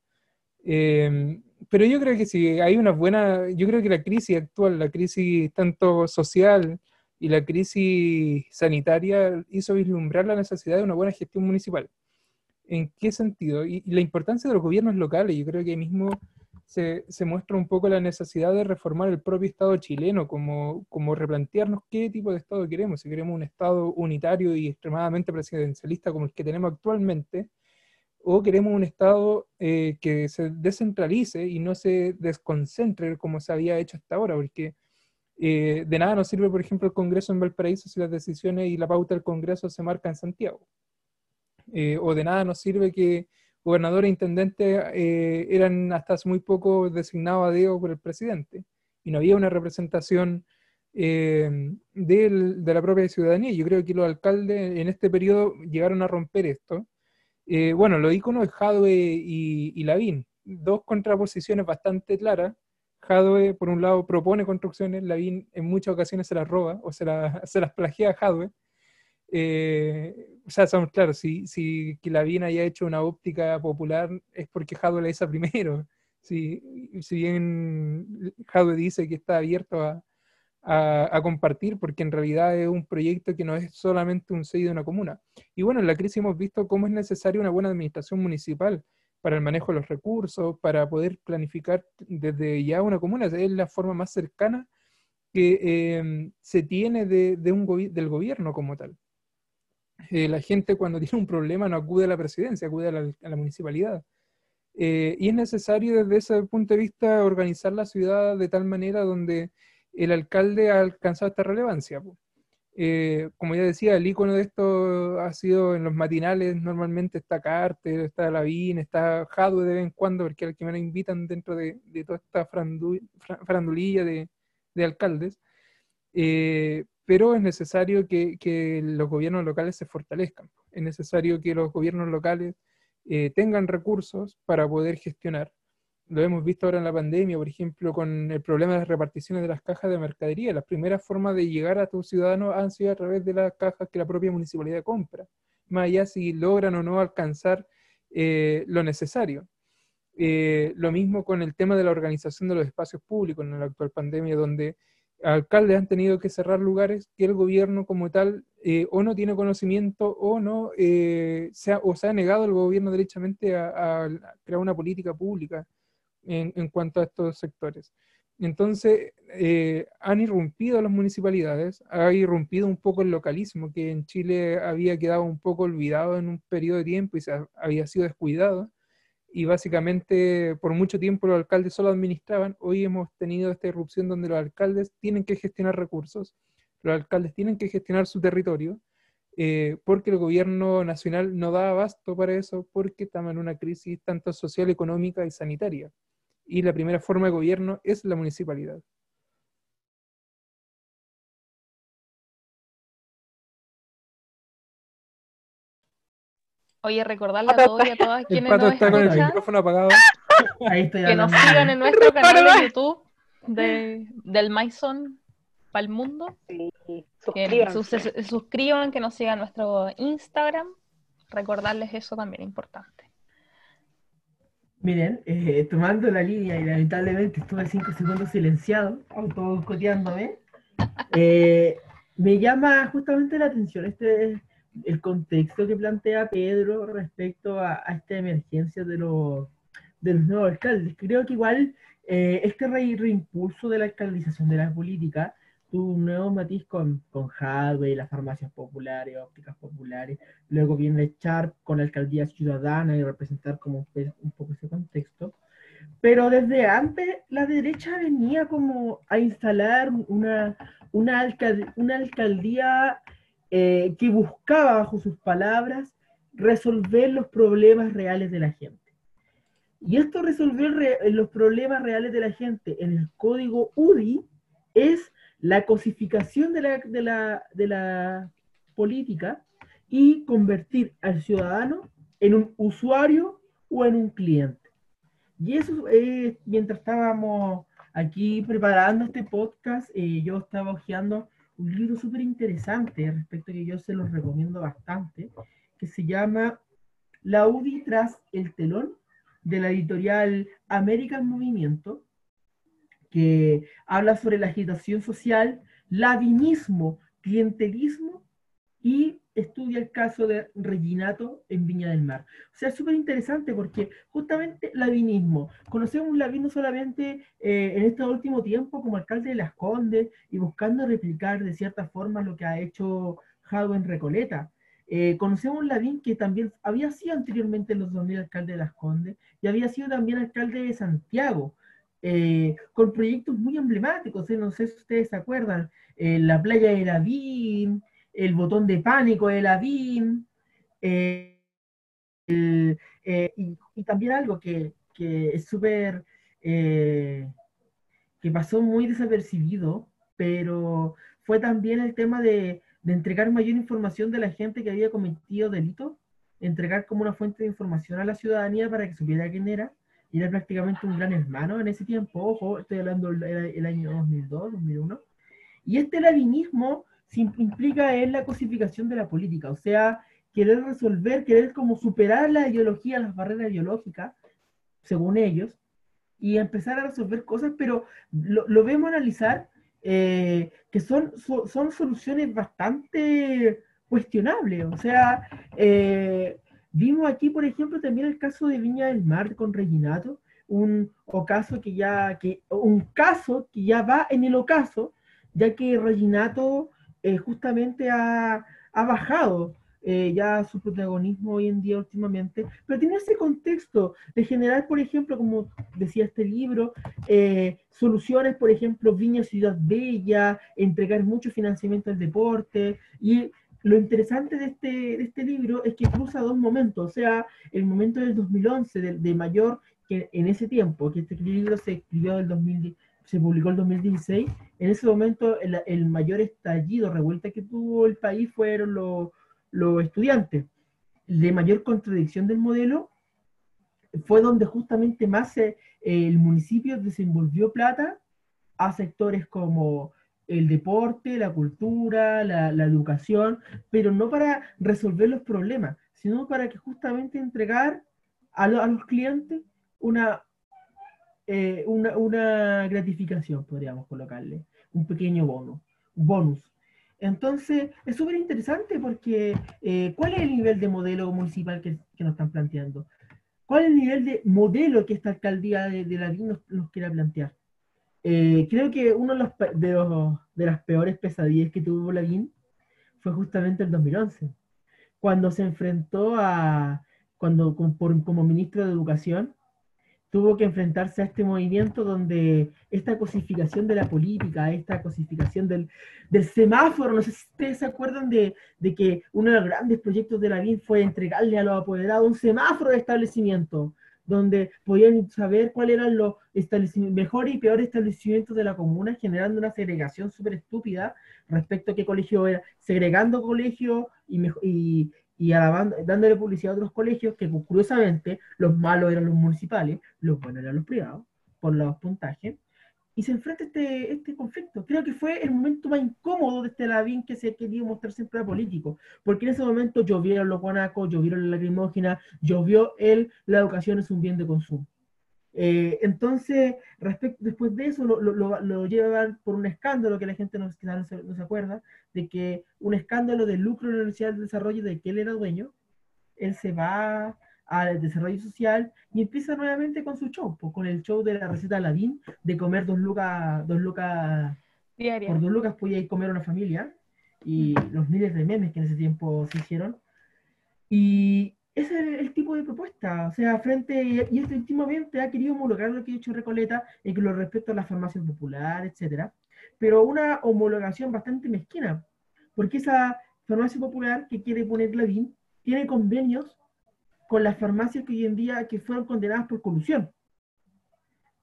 Eh, pero yo creo que sí, hay una buena, yo creo que la crisis actual, la crisis tanto social y la crisis sanitaria hizo vislumbrar la necesidad de una buena gestión municipal. ¿En qué sentido? y la importancia de los gobiernos locales, yo creo que mismo se, muestra un poco la necesidad de reformar el propio Estado chileno, como, como replantearnos qué tipo de Estado queremos, si queremos un Estado unitario y extremadamente presidencialista como el que tenemos actualmente, o queremos un Estado eh, que se descentralice y no se desconcentre como se había hecho hasta ahora, porque eh, de nada nos sirve, por ejemplo, el Congreso en Valparaíso si las decisiones y la pauta del Congreso se marca en Santiago. Eh, o de nada nos sirve que gobernador e intendente eh, eran hasta hace muy poco designados a Diego por el presidente y no había una representación eh, de la propia ciudadanía. Yo creo que los alcaldes en este periodo llegaron a romper esto. Eh, bueno, los íconos es Jadwe y, y Lavín, dos contraposiciones bastante claras. Jadwe, por un lado, propone construcciones, Lavín en muchas ocasiones se las roba o se, la- se las plagia a Jadwe. Eh, o sea, somos claros, si, si que Lavín haya hecho una óptica popular es porque Jadwe la hizo primero. Si, si bien Jadwe dice que está abierto a, a, compartir, porque en realidad es un proyecto que no es solamente un sello de una comuna. Y bueno, en la crisis hemos visto cómo es necesaria una buena administración municipal para el manejo de los recursos, para poder planificar desde ya una comuna. Es la forma más cercana que eh, se tiene de, de un del gobierno como tal. Eh, la gente cuando tiene un problema no acude a la presidencia, acude a la, municipalidad. Eh, y es necesario desde ese punto de vista organizar la ciudad de tal manera donde el alcalde ha alcanzado esta relevancia. Eh, como ya decía, el icono de esto ha sido en los matinales, normalmente está Carter, está Lavín, está Jadwe de vez en cuando, porque el que me lo invitan dentro de, toda esta frandu- fra- farandulilla de, de alcaldes. Eh, pero es necesario que, que los gobiernos locales se fortalezcan. Es necesario que los gobiernos locales eh, tengan recursos para poder gestionar. Lo hemos visto ahora en la pandemia, por ejemplo, con el problema de las reparticiones de las cajas de mercadería. Las primeras formas de llegar a tus ciudadanos han sido a través de las cajas que la propia municipalidad compra, más allá si logran o no alcanzar eh, lo necesario. Eh, lo mismo con el tema de la organización de los espacios públicos en la actual pandemia, donde alcaldes han tenido que cerrar lugares que el gobierno como tal eh, o no tiene conocimiento o no eh, se ha, o se ha negado el gobierno derechamente a, crear una política pública en, cuanto a estos sectores. Entonces, eh, han irrumpido las municipalidades, ha irrumpido un poco el localismo, que en Chile había quedado un poco olvidado en un periodo de tiempo y se ha- había sido descuidado. Y básicamente por mucho tiempo los alcaldes solo administraban. Hoy hemos tenido esta irrupción donde los alcaldes tienen que gestionar recursos, los alcaldes tienen que gestionar su territorio, eh, porque el gobierno nacional no da abasto para eso, porque estamos en una crisis tanto social, económica y sanitaria y la primera forma de gobierno es la municipalidad. Oye, recordarle a todos y a todas El quienes pato nos está con el escuchan micrófono apagado. Ahí estoy que nos sigan en nuestro canal de YouTube de, del Maison para el mundo. Sí, Que suscríbanse. sus- se suscriban, que nos sigan en nuestro Instagram. Recordarles eso también importante. Miren, eh, tomando la línea y lamentablemente estuve cinco segundos silenciado, autoboicoteándome, eh, me llama justamente la atención este el contexto que plantea Pedro respecto a, esta emergencia de los, de nuevos alcaldes. Creo que igual eh, este re- reimpulso de la alcaldización de la política tuvo un nuevo matiz con, con Hadwe, las farmacias populares, ópticas populares, luego viene Sharp con la alcaldía ciudadana y representar como un, un poco ese contexto. Pero desde antes la derecha venía como a instalar una, una alcaldía eh, que buscaba, bajo sus palabras, resolver los problemas reales de la gente. Y esto resolver re- los problemas reales de la gente en el código UDI es la cosificación de la, de la, de la política y convertir al ciudadano en un usuario o en un cliente. Y eso, eh, mientras estábamos aquí preparando este podcast, eh, yo estaba hojeando un libro súper interesante respecto a que yo se los recomiendo bastante, que se llama La UDI tras el telón, de la editorial American Movimiento, que habla sobre la agitación social, ladinismo, clientelismo y estudia el caso de Reginato en Viña del Mar. O sea, es súper interesante porque justamente ladinismo, conocemos Lavín no solamente eh, en este último tiempo como alcalde de Las Condes y buscando replicar de cierta forma lo que ha hecho Jado en Recoleta. Eh, conocemos Lavín que también había sido anteriormente en los 2000 alcalde de Las Condes y había sido también alcalde de Santiago. Eh, con proyectos muy emblemáticos, ¿eh? no sé si ustedes se acuerdan, la playa de Lavín, el botón de pánico de Lavín, eh, el- eh, y, también algo que, que es súper, eh, que pasó muy desapercibido, pero fue también el tema de, de entregar mayor información de la gente que había cometido delitos, entregar como una fuente de información a la ciudadanía para que supiera quién era, y era prácticamente un gran hermano en ese tiempo, ojo, estoy hablando del el año 2002, 2001, y este labinismo implica en la cosificación de la política, o sea, querer resolver, querer como superar la ideología, las barreras ideológicas, según ellos, y empezar a resolver cosas, pero lo, vemos analizar eh, que son, son soluciones bastante cuestionables. O sea, eh, vimos aquí, por ejemplo, también el caso de Viña del Mar con Reginato, un, caso que ya, que, un caso que ya va en el ocaso, ya que Reginato eh, justamente ha, ha bajado eh, ya su protagonismo hoy en día últimamente, pero tiene ese contexto de generar, por ejemplo, como decía este libro, eh, soluciones, por ejemplo, Viña Ciudad Bella, entregar mucho financiamiento al deporte, y lo interesante de este, de este libro es que cruza dos momentos, o sea, el momento del 2011, de, mayor, que en ese tiempo, que este libro se escribió del 2010, se publicó en 2016, en ese momento el, el mayor estallido, revuelta que tuvo el país fueron los los estudiantes. De mayor contradicción del modelo fue donde justamente más el municipio desenvolvió plata a sectores como el deporte, la cultura, la, educación, pero no para resolver los problemas, sino para que justamente entregar a, los clientes una, eh, una, una, gratificación, podríamos colocarle, un pequeño bono, bonus. Entonces, es súper interesante porque eh, ¿cuál es el nivel de modelo municipal que, nos están planteando? ¿Cuál es el nivel de modelo que esta alcaldía de, de Lavín nos, nos quiere plantear? Eh, creo que uno de, los, de, de, las peores pesadillas que tuvo Lavín fue justamente el 2011, cuando se enfrentó a, cuando como ministro de Educación, tuvo que enfrentarse a este movimiento donde esta cosificación de la política, esta cosificación del, del semáforo, no sé si ustedes se acuerdan de, de, que uno de los grandes proyectos de la BIN fue entregarle a los apoderados un semáforo de establecimiento, donde podían saber cuáles eran los mejores y peores establecimientos de la comuna, generando una segregación súper estúpida respecto a qué colegio era, segregando colegios y, y, y dándole publicidad a otros colegios que curiosamente los malos eran los municipales, los buenos eran los privados, por los puntajes, y se enfrenta este, este conflicto. Creo que fue el momento más incómodo de este Lavín que se quería mostrar siempre a político, porque en ese momento llovieron los guanacos, llovieron la lacrimógena, llovió él, la educación es un bien de consumo. Eh, entonces, respecto, después de eso, lo, lo, lo, llevan por un escándalo que la gente no, no, se, no, se, acuerda, de que un escándalo de lucro en la Universidad del Desarrollo de que él era dueño, él se va al desarrollo social y empieza nuevamente con su show, pues, con el show de la receta Aladín, de comer dos lucas, dos lucas, por dos lucas podía ir comer una familia, y los miles de memes que en ese tiempo se hicieron. Y ese es el, tipo de propuesta. O sea, frente, y este últimamente ha querido homologar lo que ha hecho Recoleta en que lo respecto a la farmacia popular, etcétera, pero una homologación bastante mezquina, porque esa farmacia popular que quiere poner Lavín tiene convenios con las farmacias que hoy en día que fueron condenadas por colusión.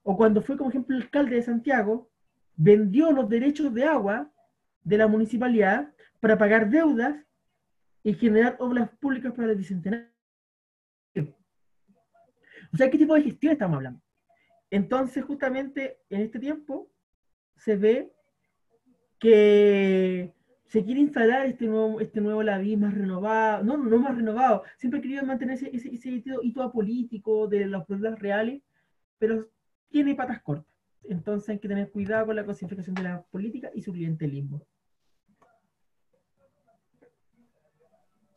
O cuando fue, como ejemplo, el alcalde de Santiago, vendió los derechos de agua de la municipalidad para pagar deudas y generar obras públicas para el bicentenario. O sea, ¿qué tipo de gestión estamos hablando? Entonces, justamente en este tiempo se ve que se quiere instalar este nuevo, este nuevo más renovado, no, no más renovado, siempre querido mantener ese, ese, hito apolítico de los problemas reales, pero tiene patas cortas. Entonces hay que tener cuidado con la cosificación de la política y su clientelismo.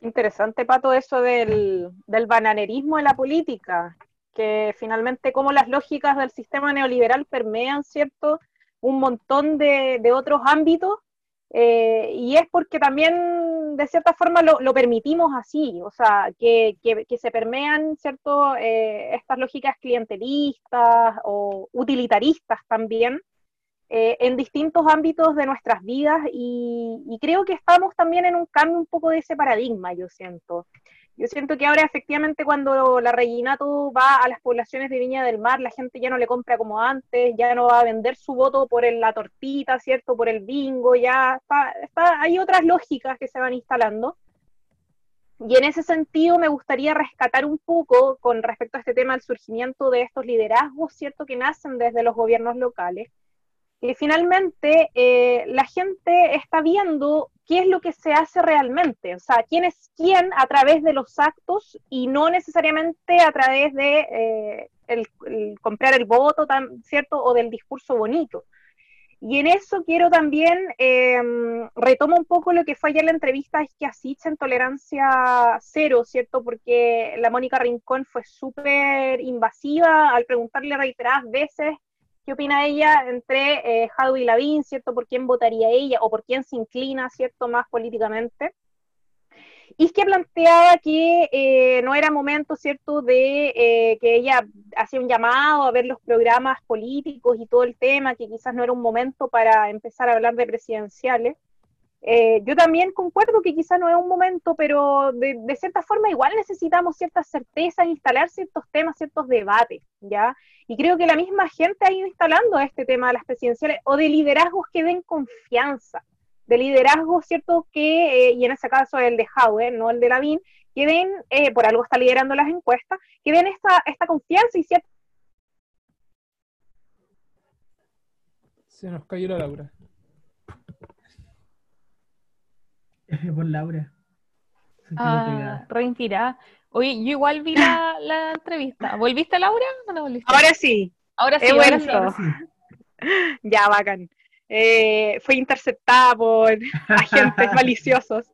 Interesante, Pato, eso del, del bananerismo en la política que finalmente como las lógicas del sistema neoliberal permean, ¿cierto?, un montón de, de otros ámbitos, eh, y es porque también, de cierta forma, lo, lo permitimos así, o sea, que, que, que se permean, ¿cierto?, eh, estas lógicas clientelistas o utilitaristas también, eh, en distintos ámbitos de nuestras vidas, y, y creo que estamos también en un cambio un poco de ese paradigma, yo siento. Yo siento que ahora efectivamente cuando la Reginato va a las poblaciones de Viña del Mar, la gente ya no le compra como antes, ya no va a vender su voto por la tortita, ¿cierto? Por el bingo, ya está, hay otras lógicas que se van instalando. Y en ese sentido me gustaría rescatar un poco con respecto a este tema del surgimiento de estos liderazgos, ¿cierto? Que nacen desde los gobiernos locales que finalmente eh, la gente está viendo qué es lo que se hace realmente, o sea, quién es quién a través de los actos y no necesariamente a través de eh, el, el comprar el voto, tan, ¿cierto? O del discurso bonito. Y en eso quiero también, eh, retomo un poco lo que fue ayer la entrevista a Isquiasich en Tolerancia Cero, ¿cierto? Porque la Mónica Rincón fue súper invasiva al preguntarle reiteradas veces qué opina ella entre eh, y Lavín, ¿cierto? ¿Por quién votaría ella o por quién se inclina, ¿cierto? Más políticamente. Y es que planteaba que eh, no era momento, ¿cierto?, de eh, que ella hacía un llamado a ver los programas políticos y todo el tema, que quizás no era un momento para empezar a hablar de presidenciales. Eh, yo también concuerdo que quizás no es un momento, pero de, cierta forma igual necesitamos cierta certeza, instalar ciertos temas, ciertos debates, ¿ya? Y creo que la misma gente ha ido instalando este tema de las presidenciales o de liderazgos que den confianza, de liderazgos, ¿cierto? Que, eh, y en ese caso el de Howe, no el de Lavín, que den, eh, por algo está liderando las encuestas, que den esta, esta confianza y cierta... Se nos cayó la Laura. por Laura. Ah, reinspirada. Oye, yo igual vi la, la entrevista. ¿Volviste, Laura? ¿O no volviste? Ahora sí, ahora sí, he ahora vuelto. sí. Ahora sí. ya, bacán. Eh, fue interceptada por agentes maliciosos.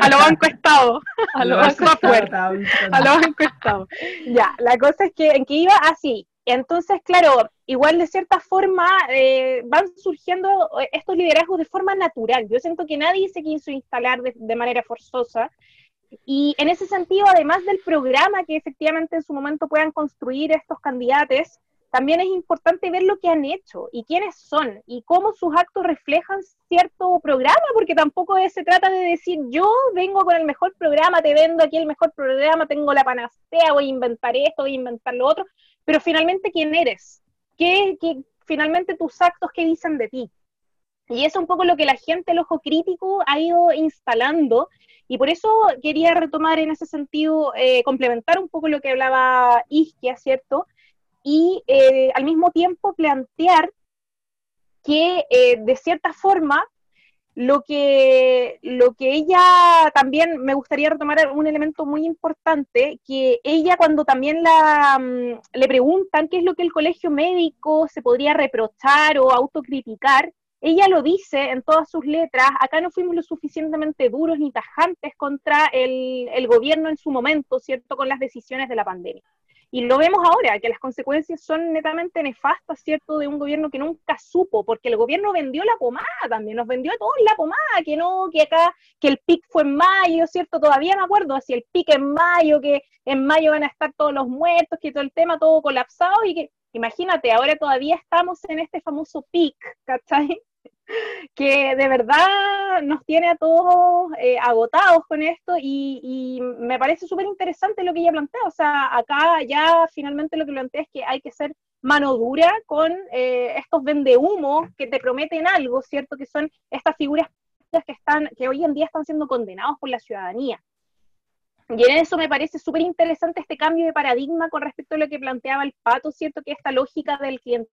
A lo banco Estado. A lo banco buscando. A lo banco Estado. Ya, la cosa es que en que iba así. Entonces, claro, igual de cierta forma eh, van surgiendo eh, estos liderazgos de forma natural. Yo siento que nadie se quiso instalar de, de manera forzosa. Y en ese sentido, además del programa que efectivamente en su momento puedan construir estos candidatos, también es importante ver lo que han hecho y quiénes son y cómo sus actos reflejan cierto programa, porque tampoco se trata de decir yo vengo con el mejor programa, te vendo aquí el mejor programa, tengo la panacea, voy a inventar esto, voy a inventar lo otro, pero finalmente quién eres, qué, qué finalmente tus actos qué dicen de ti. Y es un poco lo que la gente, el ojo crítico, ha ido instalando. Y por eso quería retomar en ese sentido, eh, complementar un poco lo que hablaba Isquia, ¿cierto? Y eh, al mismo tiempo plantear que eh, de cierta forma lo que, lo que ella también me gustaría retomar un elemento muy importante, que ella cuando también la, mm, le preguntan qué es lo que el colegio médico se podría reprochar o autocriticar, ella lo dice en todas sus letras, acá no fuimos lo suficientemente duros ni tajantes contra el, el gobierno en su momento, ¿cierto?, con las decisiones de la pandemia. Y lo vemos ahora, que las consecuencias son netamente nefastas, ¿cierto?, de un gobierno que nunca supo, porque el gobierno vendió la pomada también, nos vendió a todos la pomada, que no, que acá, que el pic fue en mayo, ¿cierto? Todavía me acuerdo, si el pic en mayo, que en mayo van a estar todos los muertos, que todo el tema, todo colapsado, y que, imagínate, ahora todavía estamos en este famoso pic, ¿cachai? Que de verdad nos tiene a todos eh, agotados con esto y, me parece súper interesante lo que ella plantea. O sea, acá ya finalmente lo que plantea es que hay que ser mano dura con eh, estos vendehumos que te prometen algo, ¿cierto? Que son estas figuras que, están, que hoy en día están siendo condenados por la ciudadanía. Y en eso me parece súper interesante este cambio de paradigma con respecto a lo que planteaba el pato, ¿cierto? Que esta lógica del cliente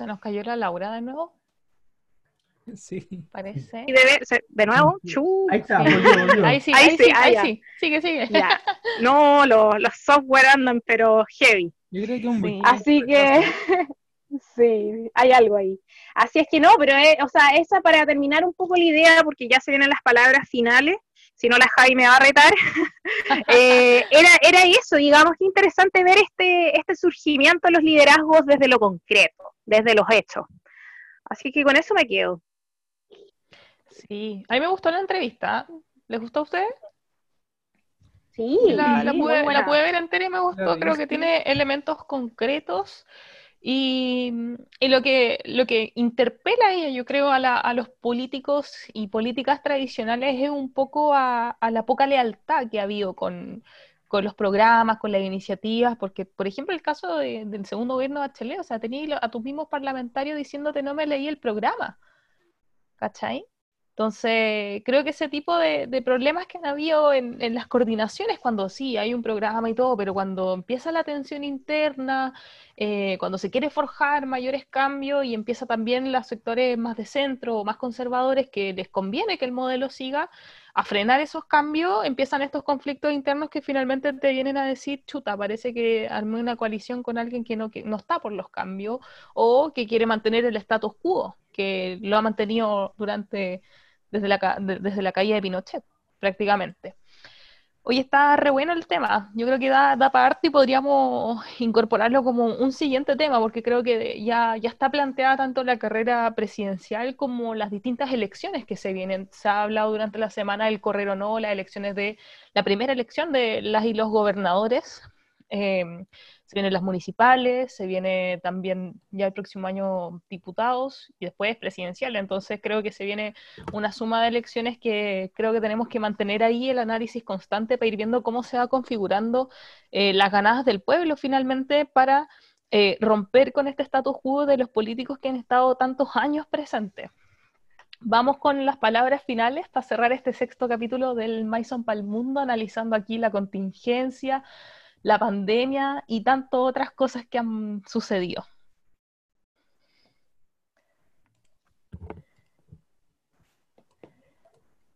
Se nos cayó la Laura de nuevo, Sí. parece. Y de, se- de nuevo, chu. Ahí está, Sí. volvió, volvió. Ahí sí, Ahí ahí, sí, sí, ahí ya. sí. Sigue, sigue. Ya. No, los, los software andan, pero heavy. Yo creo que un Sí. Así que, sí, hay algo ahí. Así es que no, pero, eh, o sea, esa para terminar un poco la idea, porque ya se vienen las palabras finales, si no la Javi me va a retar, eh, era, era eso, digamos, que interesante ver este, este surgimiento de los liderazgos desde lo concreto, desde los hechos. Así que con eso me quedo. Sí, a mí me gustó la entrevista. ¿Les gustó a ustedes? Sí, La, pude, la pude ver entera y me gustó. Creo que tiene elementos concretos Y, lo, que, lo que interpela ella, yo creo, a, la- a los políticos y políticas tradicionales es un poco a, a la poca lealtad que ha habido con, con los programas, con las iniciativas, porque, por ejemplo, el caso de- del segundo gobierno de Bachelet, o sea, tenías a tus mismos parlamentarios diciéndote no me leí el programa, ¿cachai? Entonces, creo que ese tipo de, problemas que han habido en, en las coordinaciones, cuando sí hay un programa y todo, pero cuando empieza la tensión interna, eh, cuando se quiere forjar mayores cambios y empieza también los sectores más de centro o más conservadores que les conviene que el modelo siga, a frenar esos cambios, empiezan estos conflictos internos que finalmente te vienen a decir, chuta, parece que armé una coalición con alguien que no, que no está por los cambios o que quiere mantener el status quo, que lo ha mantenido durante, desde la, de- desde la caída de Pinochet, prácticamente. Hoy está re bueno el tema. Yo creo que da, da para y podríamos incorporarlo como un siguiente tema, porque creo que ya, ya está planteada tanto la carrera presidencial como las distintas elecciones que se vienen. Se ha hablado durante la semana del correr o no, las elecciones de la primera elección de las y los gobernadores. Eh, se vienen las municipales, se viene también ya el próximo año diputados y después presidencial. Entonces creo que se viene una suma de elecciones que creo que tenemos que mantener ahí el análisis constante para ir viendo cómo se va configurando eh, las ganadas del pueblo finalmente para eh, romper con este status quo de los políticos que han estado tantos años presentes. Vamos con las palabras finales para cerrar este sexto capítulo del Maison para el Mundo, analizando aquí la contingencia, la pandemia y tantas otras cosas que han sucedido.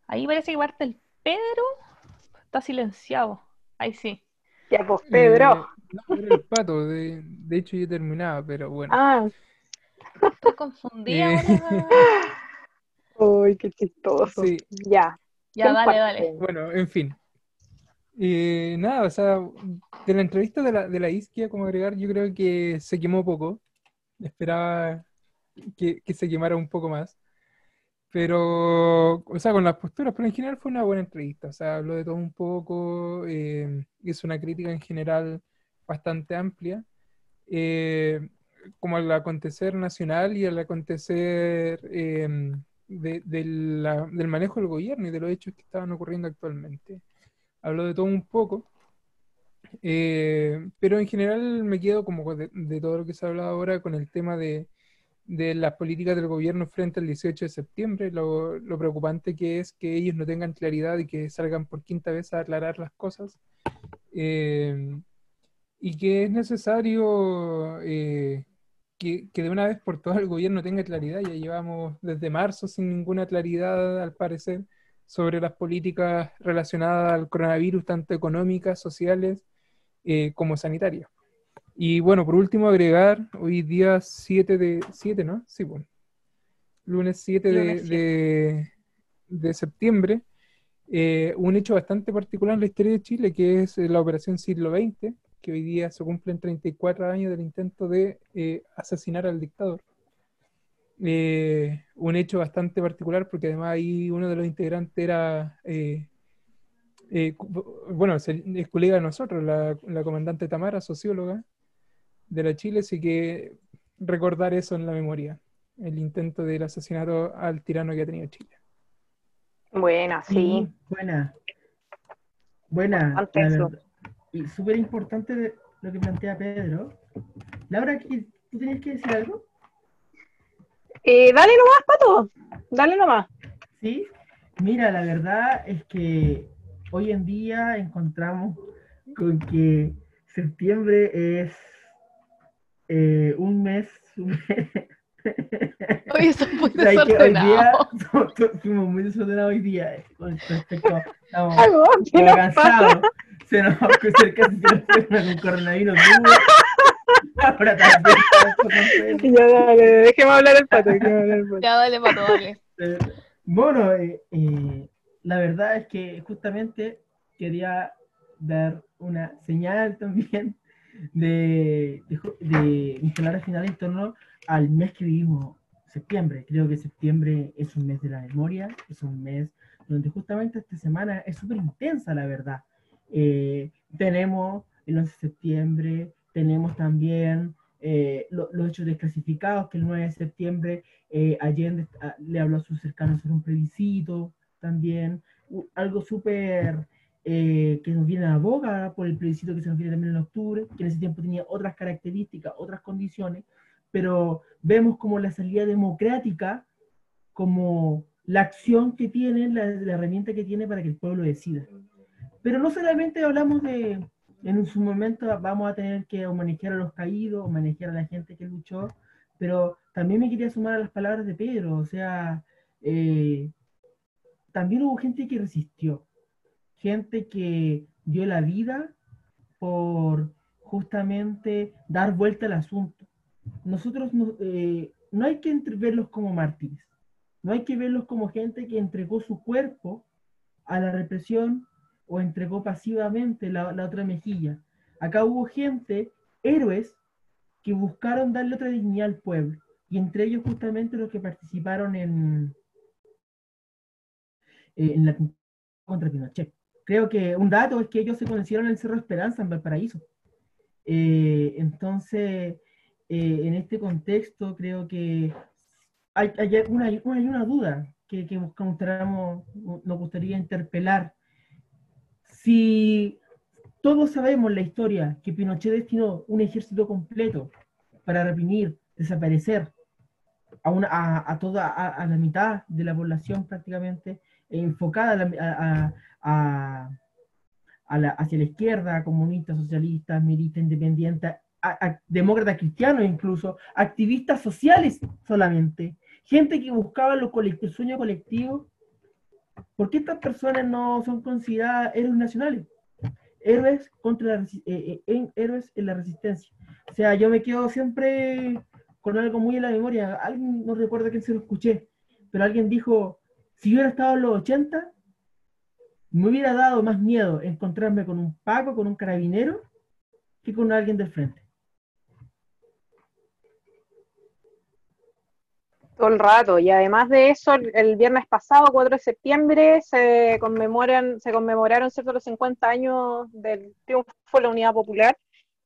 Ahí parece que parte el Pedro. Está silenciado. Ahí sí. Ya, pues, Pedro. Eh, no, era el pato, de, de hecho yo terminaba, pero bueno. Ah, Estoy confundida Eh. uy, qué chistoso. Sí, Ya. Ya, ¿quién dale, parte? dale. bueno, en fin. Eh, nada, o sea, de la entrevista de la, de la Isquia, como agregar, yo creo que se quemó poco. Esperaba que, que se quemara un poco más. Pero, o sea, con las posturas, pero en general fue una buena entrevista. O sea, habló de todo un poco, eh, hizo una crítica en general bastante amplia, eh, como al acontecer nacional y al acontecer eh, del manejo del gobierno y de los hechos que estaban ocurriendo actualmente. Habló de todo un poco, eh, pero en general me quedo como de, de todo lo que se ha hablado ahora con el tema de, de las políticas del gobierno frente al 18 de septiembre, lo, lo preocupante que es que ellos no tengan claridad y que salgan por quinta vez a aclarar las cosas. Eh, y que es necesario eh, que, que de una vez por todas el gobierno tenga claridad. Ya llevamos desde marzo sin ninguna claridad, al parecer, sobre las políticas relacionadas al coronavirus, tanto económicas, sociales, eh, como sanitarias. Y bueno, por último, agregar, hoy día 7 de... 7, ¿no? Sí, bueno. Lunes 7 de, de, de septiembre, eh, un hecho bastante particular en la historia de Chile, que es eh, la Operación Siglo XX, que hoy día se cumplen 34 años del intento de eh, asesinar al dictador. Eh, un hecho bastante particular porque además ahí uno de los integrantes era, eh, eh, bueno, es, colega de nosotros, la, la comandante Tamara, socióloga de la Chile, así que recordar eso en la memoria, el intento del asesinato al tirano que ha tenido Chile. Buena, sí. Buena. Buena. Verdad. Y súper importante lo que plantea Pedro. Laura, ¿qué- ¿tú tenías que decir algo? Eh, dale nomás, Pato. Dale nomás. Sí. Mira, la verdad es que hoy en día encontramos con que septiembre es eh, un mes. Muy hoy día desordenado. somos- somos- fuimos muy desordenados hoy día eh, con respecto estamos cansados se nos va a cruzar casi se nos fue con coronavirus ahora también. Ya, dale, déjeme hablar el Pato. hablar el Pato. Ya, dale, pato, dale. Eh, Bueno, eh, eh, la verdad es que justamente quería dar una señal también de, de, de mis palabras finales en torno al mes que vivimos, septiembre. Creo que septiembre es un mes de la memoria, es un mes donde justamente esta semana es súper intensa, la verdad. Eh, tenemos el 11 de septiembre, tenemos también eh, lo- los hechos desclasificados, que el 9 de septiembre eh, Allende ah, le habló a sus cercanos sobre un plebiscito también, algo súper eh, que nos viene a la boca por el plebiscito que se nos viene también en octubre, que en ese tiempo tenía otras características, otras condiciones, pero vemos como la salida democrática, como la acción que tiene, la, la herramienta que tiene para que el pueblo decida. Pero no solamente hablamos de, en su momento vamos a tener que homenajear a los caídos, homenajear a la gente que luchó, pero también me quería sumar a las palabras de Pedro, o sea, eh, también hubo gente que resistió, gente que dio la vida por justamente dar vuelta al asunto. Nosotros no, eh, no hay que verlos como mártires, no hay que verlos como gente que entregó su cuerpo a la represión o entregó pasivamente la, otra mejilla. Acá hubo gente, héroes, que buscaron darle otra dignidad al pueblo, y entre ellos justamente los que participaron en, la contra Pinochet. Creo que un dato es que ellos se conocieron en el Cerro Esperanza, en Valparaíso. Eh, entonces, eh, en este contexto, creo que hay, hay una, hay una duda que, que buscamos, nos gustaría interpelar. Si todos sabemos la historia que Pinochet destinó un ejército completo para reprimir, desaparecer a, una, a, toda a, la mitad de la población prácticamente, e enfocada la, la, hacia la izquierda, comunistas, socialistas, militantes, independientes, demócratas cristianos incluso, activistas sociales solamente, gente que buscaba lo el sueño colectivo. ¿Por qué estas personas no son consideradas héroes nacionales? Héroes, contra la, eh, eh, héroes en la resistencia. O sea, yo me quedo siempre con algo muy en la memoria. Alguien no recuerda quién se lo escuché, pero alguien dijo, si yo hubiera estado en los 80, me hubiera dado más miedo encontrarme con un Paco, con un carabinero, que con alguien del frente. Todo el rato. Y además de eso, el, viernes pasado, 4 de septiembre, se conmemoran, se conmemoraron ¿cierto? los 50 años del triunfo de la Unidad Popular,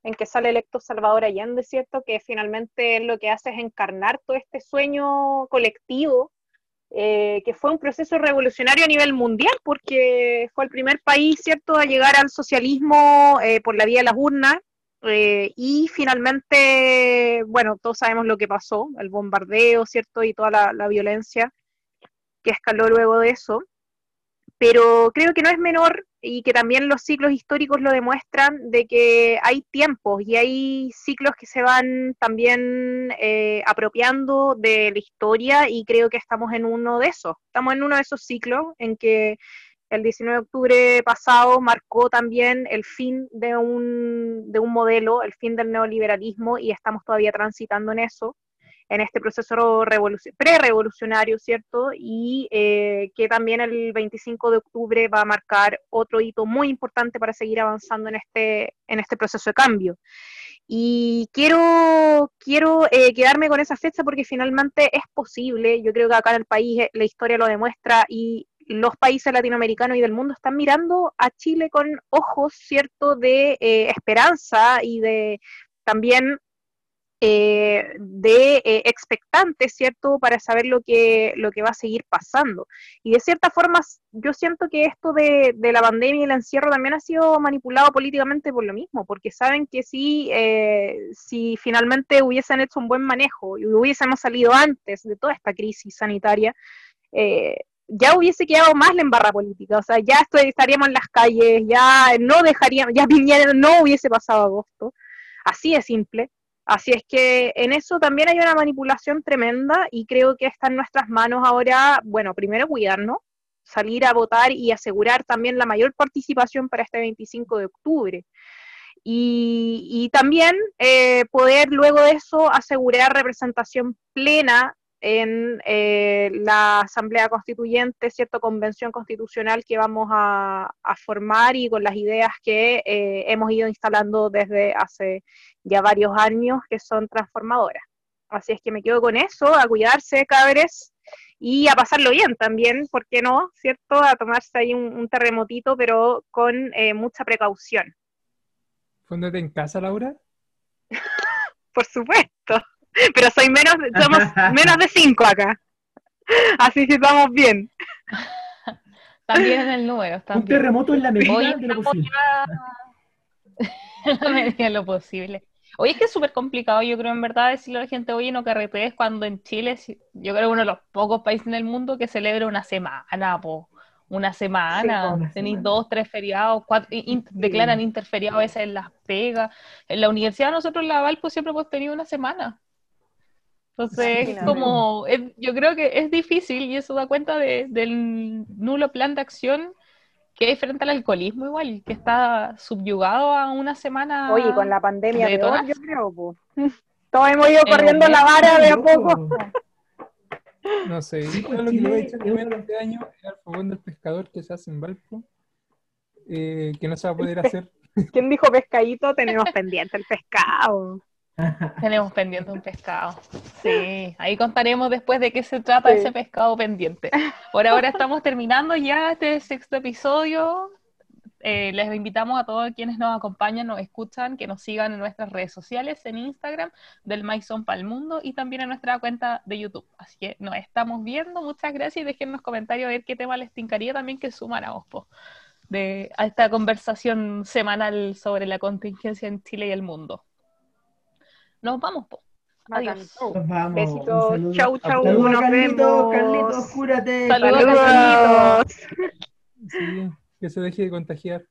en que sale electo Salvador Allende, ¿cierto? Que finalmente lo que hace es encarnar todo este sueño colectivo eh, que fue un proceso revolucionario a nivel mundial, porque fue el primer país, ¿cierto?, a llegar al socialismo eh, por la vía de las urnas, eh, y finalmente, bueno, todos sabemos lo que pasó, el bombardeo, ¿cierto?, y toda la, violencia que escaló luego de eso. Pero creo que no es menor y que también los ciclos históricos lo demuestran de que hay tiempos y hay ciclos que se van también eh, apropiando de la historia y creo que estamos en uno de esos. Estamos en uno de esos ciclos en que el 19 de octubre pasado marcó también el fin de un, de un modelo, el fin del neoliberalismo y estamos todavía transitando en eso en este proceso pre-revolucionario, ¿cierto? Y eh, que también el 25 de octubre va a marcar otro hito muy importante para seguir avanzando en este, en este proceso de cambio. Y quiero, quiero eh, quedarme con esa fecha porque finalmente es posible, yo creo que acá en el país eh, la historia lo demuestra y los países latinoamericanos y del mundo están mirando a Chile con ojos, ¿cierto?, de eh, esperanza y de también eh, de eh, expectantes, ¿cierto?, para saber lo que, lo que va a seguir pasando. Y de cierta forma, yo siento que esto de, de la pandemia y el encierro también ha sido manipulado políticamente por lo mismo, porque saben que si, si finalmente hubiesen hecho un buen manejo y hubiésemos salido antes de toda esta crisis sanitaria, ya hubiese quedado más la embarra política, o sea, ya estaríamos en las calles, ya no dejaríamos, ya viniera, no hubiese pasado agosto, así de simple. Así es que en eso también hay una manipulación tremenda y creo que está en nuestras manos ahora, bueno, primero cuidarnos, salir a votar y asegurar también la mayor participación para este 25 de octubre. Y, y también eh, poder luego de eso asegurar representación plena en eh, la Asamblea Constituyente, cierta convención constitucional que vamos a, a, formar y con las ideas que eh, hemos ido instalando desde hace ya varios años que son transformadoras. Así es que me quedo con eso, a cuidarse, cabres, y a pasarlo bien también, ¿por qué no? ¿Cierto? A tomarse ahí un, un terremotito, pero con eh, mucha precaución. ¿Fóndate en casa, Laura? por supuesto. Pero soy menos, somos menos de cinco acá. Así que estamos bien. También en el número. Un terremoto en la medida Hoy de lo posible. en la medida de lo posible. Oye, es que es súper complicado, yo creo, en verdad, decirle a la gente, oye, no carretees cuando en Chile, yo creo que uno de los pocos países en el mundo que celebra una semana, po. Una semana, tenéis semana. dos, tres feriados, cuatro, in- in- declaran interferiados a veces en las pegas. En la universidad nosotros en la Valpo siempre hemos tenido una semana. Entonces, es como, es- yo creo que es difícil y eso da cuenta de- del nulo plan de acción que hay frente al alcoholismo igual, que está subyugado a una semana. Oye, con la pandemia de peor, todas. yo creo, po. Todos hemos ido En corriendo la vara de a poco. No sé, Sí, yo pues, lo que le uno menos de- este año es al fogón del pescador que se hace en Valpo, eh, que no se va a poder hacer. ¿Quién dijo pescadito? Tenemos pendiente el pescado. Tenemos pendiente un pescado. Sí, ahí contaremos después de qué se trata Sí. ese pescado pendiente. Por ahora estamos terminando ya este sexto episodio. Eh, les invitamos a todos quienes nos acompañan, nos escuchan, que nos sigan en nuestras redes sociales, en Instagram, del Maison Palmundo y también en nuestra cuenta de YouTube. Así que nos estamos viendo. Muchas gracias y dejen en los comentarios a ver qué tema les tincaría también que sumáramos po, de, a esta conversación semanal sobre la contingencia en Chile y el mundo. Nos vamos, po. Adiós. Nos vamos. Besitos. Chau, chau. Saludos, Nos Carlitos. vemos. Carlitos, cúrate. Saludos, Saludos. Sí, que se deje de contagiar.